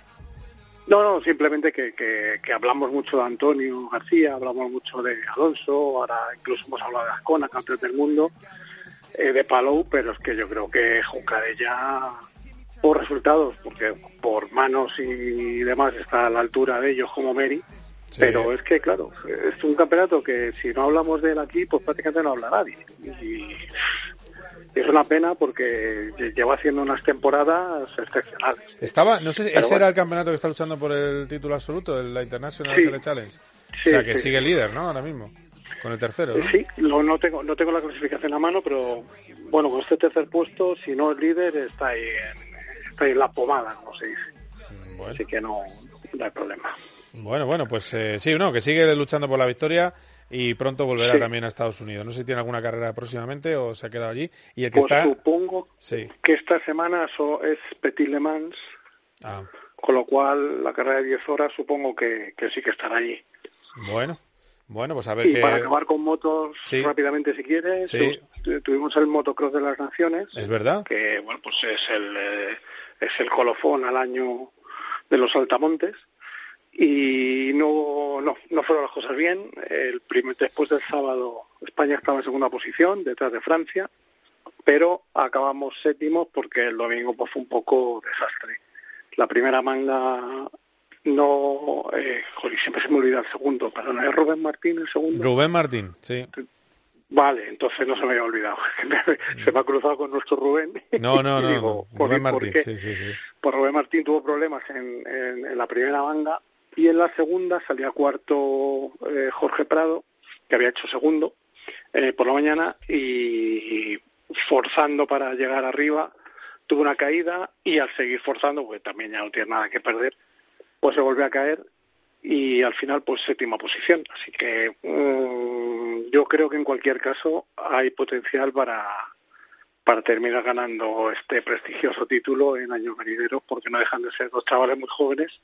No, no, simplemente que, que, que hablamos mucho de Antonio García, hablamos mucho de Alonso, ahora incluso hemos hablado de Ascona, campeón del mundo, eh, de Palou, pero es que yo creo que Juncadella, por resultados, porque por manos y demás está a la altura de ellos como Meri, Sí. pero es que, claro, es un campeonato que si no hablamos de él aquí, pues prácticamente no habla nadie. Y es una pena porque lle- lleva haciendo unas temporadas excepcionales. Estaba, no sé, Pero ese bueno. era el campeonato que está luchando por el título absoluto, el la International Sí. Challenge. Sí, o sea, que sí. sigue líder, ¿no? Ahora mismo. Con el tercero, ¿no? Sí, lo- no tengo no tengo la clasificación a mano, pero bueno, con este tercer puesto, si no es líder, está ahí en, está ahí en la pomada, como se dice. Bueno. Así que no, no hay problema. Bueno, bueno, pues eh, sí, no, que sigue luchando por la victoria y pronto volverá Sí. también a Estados Unidos. No sé si tiene alguna carrera próximamente o se ha quedado allí. Y el que Pues está... supongo Sí. que esta semana so- es Petit Le Mans, Ah, con lo cual la carrera de 10 horas supongo que, que sí que estará allí. bueno. Bueno, pues a ver Y qué... para acabar con motos Sí. rápidamente, si quieres, Sí. tu- tuvimos el Motocross de las Naciones. Es verdad. que bueno pues es el eh, es el colofón al año de los saltamontes y no no no fueron las cosas bien el primer después del sábado España estaba en segunda posición detrás de Francia pero acabamos séptimos porque el domingo pues fue un poco desastre la primera manga no eh, joder, siempre se me olvida el segundo perdón es Rubén Martín el segundo Rubén Martín, sí. Vale, entonces no se me había olvidado. [laughs] se me ha cruzado con nuestro Rubén. No, no, [laughs] no. digo, no. ¿por Rubén Martín, sí, sí, sí. Pues Rubén Martín tuvo problemas en, en- en la primera manga y en la segunda salía cuarto eh, Jorge Prado, que había hecho segundo eh, por la mañana y forzando para llegar arriba tuvo una caída y al seguir forzando, pues también ya no tiene nada que perder, pues se volvió a caer y al final pues séptima posición. Así que mm, yo creo que en cualquier caso hay potencial para para terminar ganando este prestigioso título en años venideros porque no dejan de ser dos chavales muy jóvenes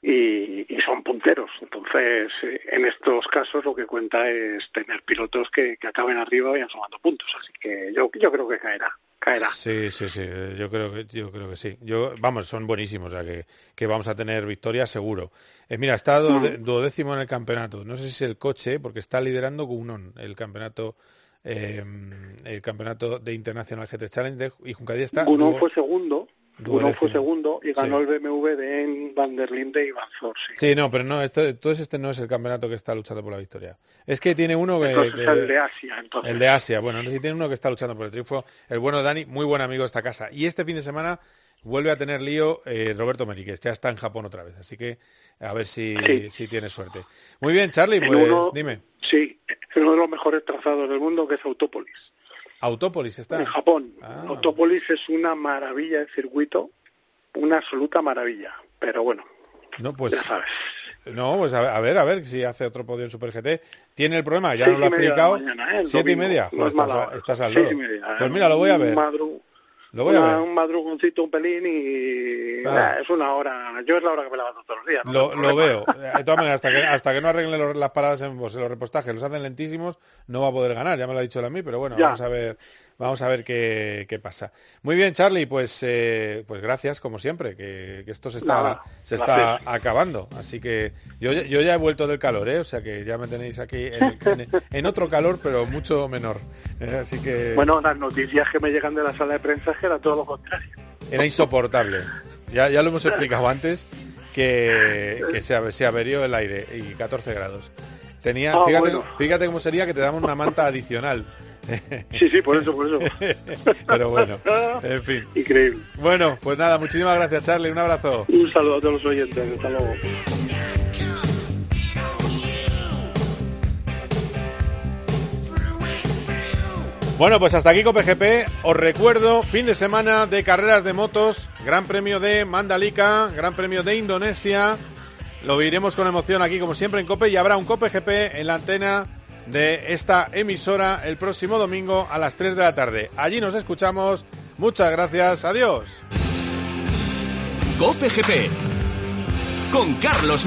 y, y son punteros. Entonces, eh, en estos casos lo que cuenta es tener pilotos que, que acaben arriba y sumando puntos. Así que yo, yo creo que caerá. Caerá. Sí, sí, sí, yo creo que yo creo que sí. Yo vamos, son buenísimos, o sea que, que vamos a tener victoria seguro. Eh, mira, está duodécimo en el campeonato. No sé si es el coche, porque está liderando Gounon, el campeonato eh, el campeonato de International GT Challenge y Juncadilla está duo- fue segundo, Uno fue segundo y ganó Sí. el BMW de en Van der Linde y Van Zor, sí. Sí, no, pero no, este, entonces este no es el campeonato que está luchando por la victoria. Es que tiene uno que... Entonces que- el de Asia, entonces. El de Asia, bueno, si tiene uno que está luchando por el triunfo. El bueno Dani, muy buen amigo de esta casa. Y este fin de semana vuelve a tener lío eh, Roberto Meriquez, ya está en Japón otra vez. Así que a ver si, Sí. si tiene suerte. Muy bien, Charlie, pues uno- dime. Sí, en uno de los mejores trazados del mundo que es Autópolis. Autópolis está. En Japón. Ah. Autópolis es una maravilla de circuito, una absoluta maravilla. Pero bueno, No, pues... ya sabes. No, pues a ver, a ver, a ver si hace otro podio en Super GT. Tiene el problema, ya nos lo ha explicado. mañana, ¿eh? Siete y media. No Joder, es mala estás, al loro. media. Pues mira, lo voy a ver. madru- Lo voy a una- ver. Un madrugoncito, un pelín y Ah. eh, es una hora. Yo es la hora que me levanto todos los días. ¿no? Lo, veo. De todas maneras, hasta que, hasta que no arreglen los- las paradas en, pues, los repostajes, los hacen lentísimos, no va a poder ganar. Ya me lo ha dicho él a mí, pero bueno, Ya. vamos a ver, vamos a ver qué, qué pasa. Muy bien, Charlie, pues, eh, pues gracias, como siempre, que, que esto se está, Nada, se está acabando. Así que yo, ya- yo ya he vuelto del calor, ¿eh? O sea que ya me tenéis aquí en, en- en otro calor, pero mucho menor. Eh, Así que Bueno, las noticias que me llegan de la sala de prensa es que era todo lo contrario. era insoportable. Ya, ya lo hemos explicado antes que, que se, se averió el aire y 14 grados. Tenía, Ah, fíjate, bueno. fíjate cómo sería que te damos una manta adicional. Sí, sí, por eso, por eso. [laughs] Pero bueno, en fin. Increíble. Bueno, pues nada, muchísimas gracias Charlie, un abrazo. Un saludo a todos los oyentes. Hasta luego. Bueno, pues hasta aquí con PGP. Os recuerdo, fin de semana de carreras de motos, Gran Premio de Mandalika, Gran Premio de Indonesia. Lo viviremos con emoción aquí, como siempre, en COPE y habrá un COPE GP en la antena de esta emisora el próximo domingo a las 3 de la tarde. Allí nos escuchamos. Muchas gracias. Adiós. Cope GP con Carlos.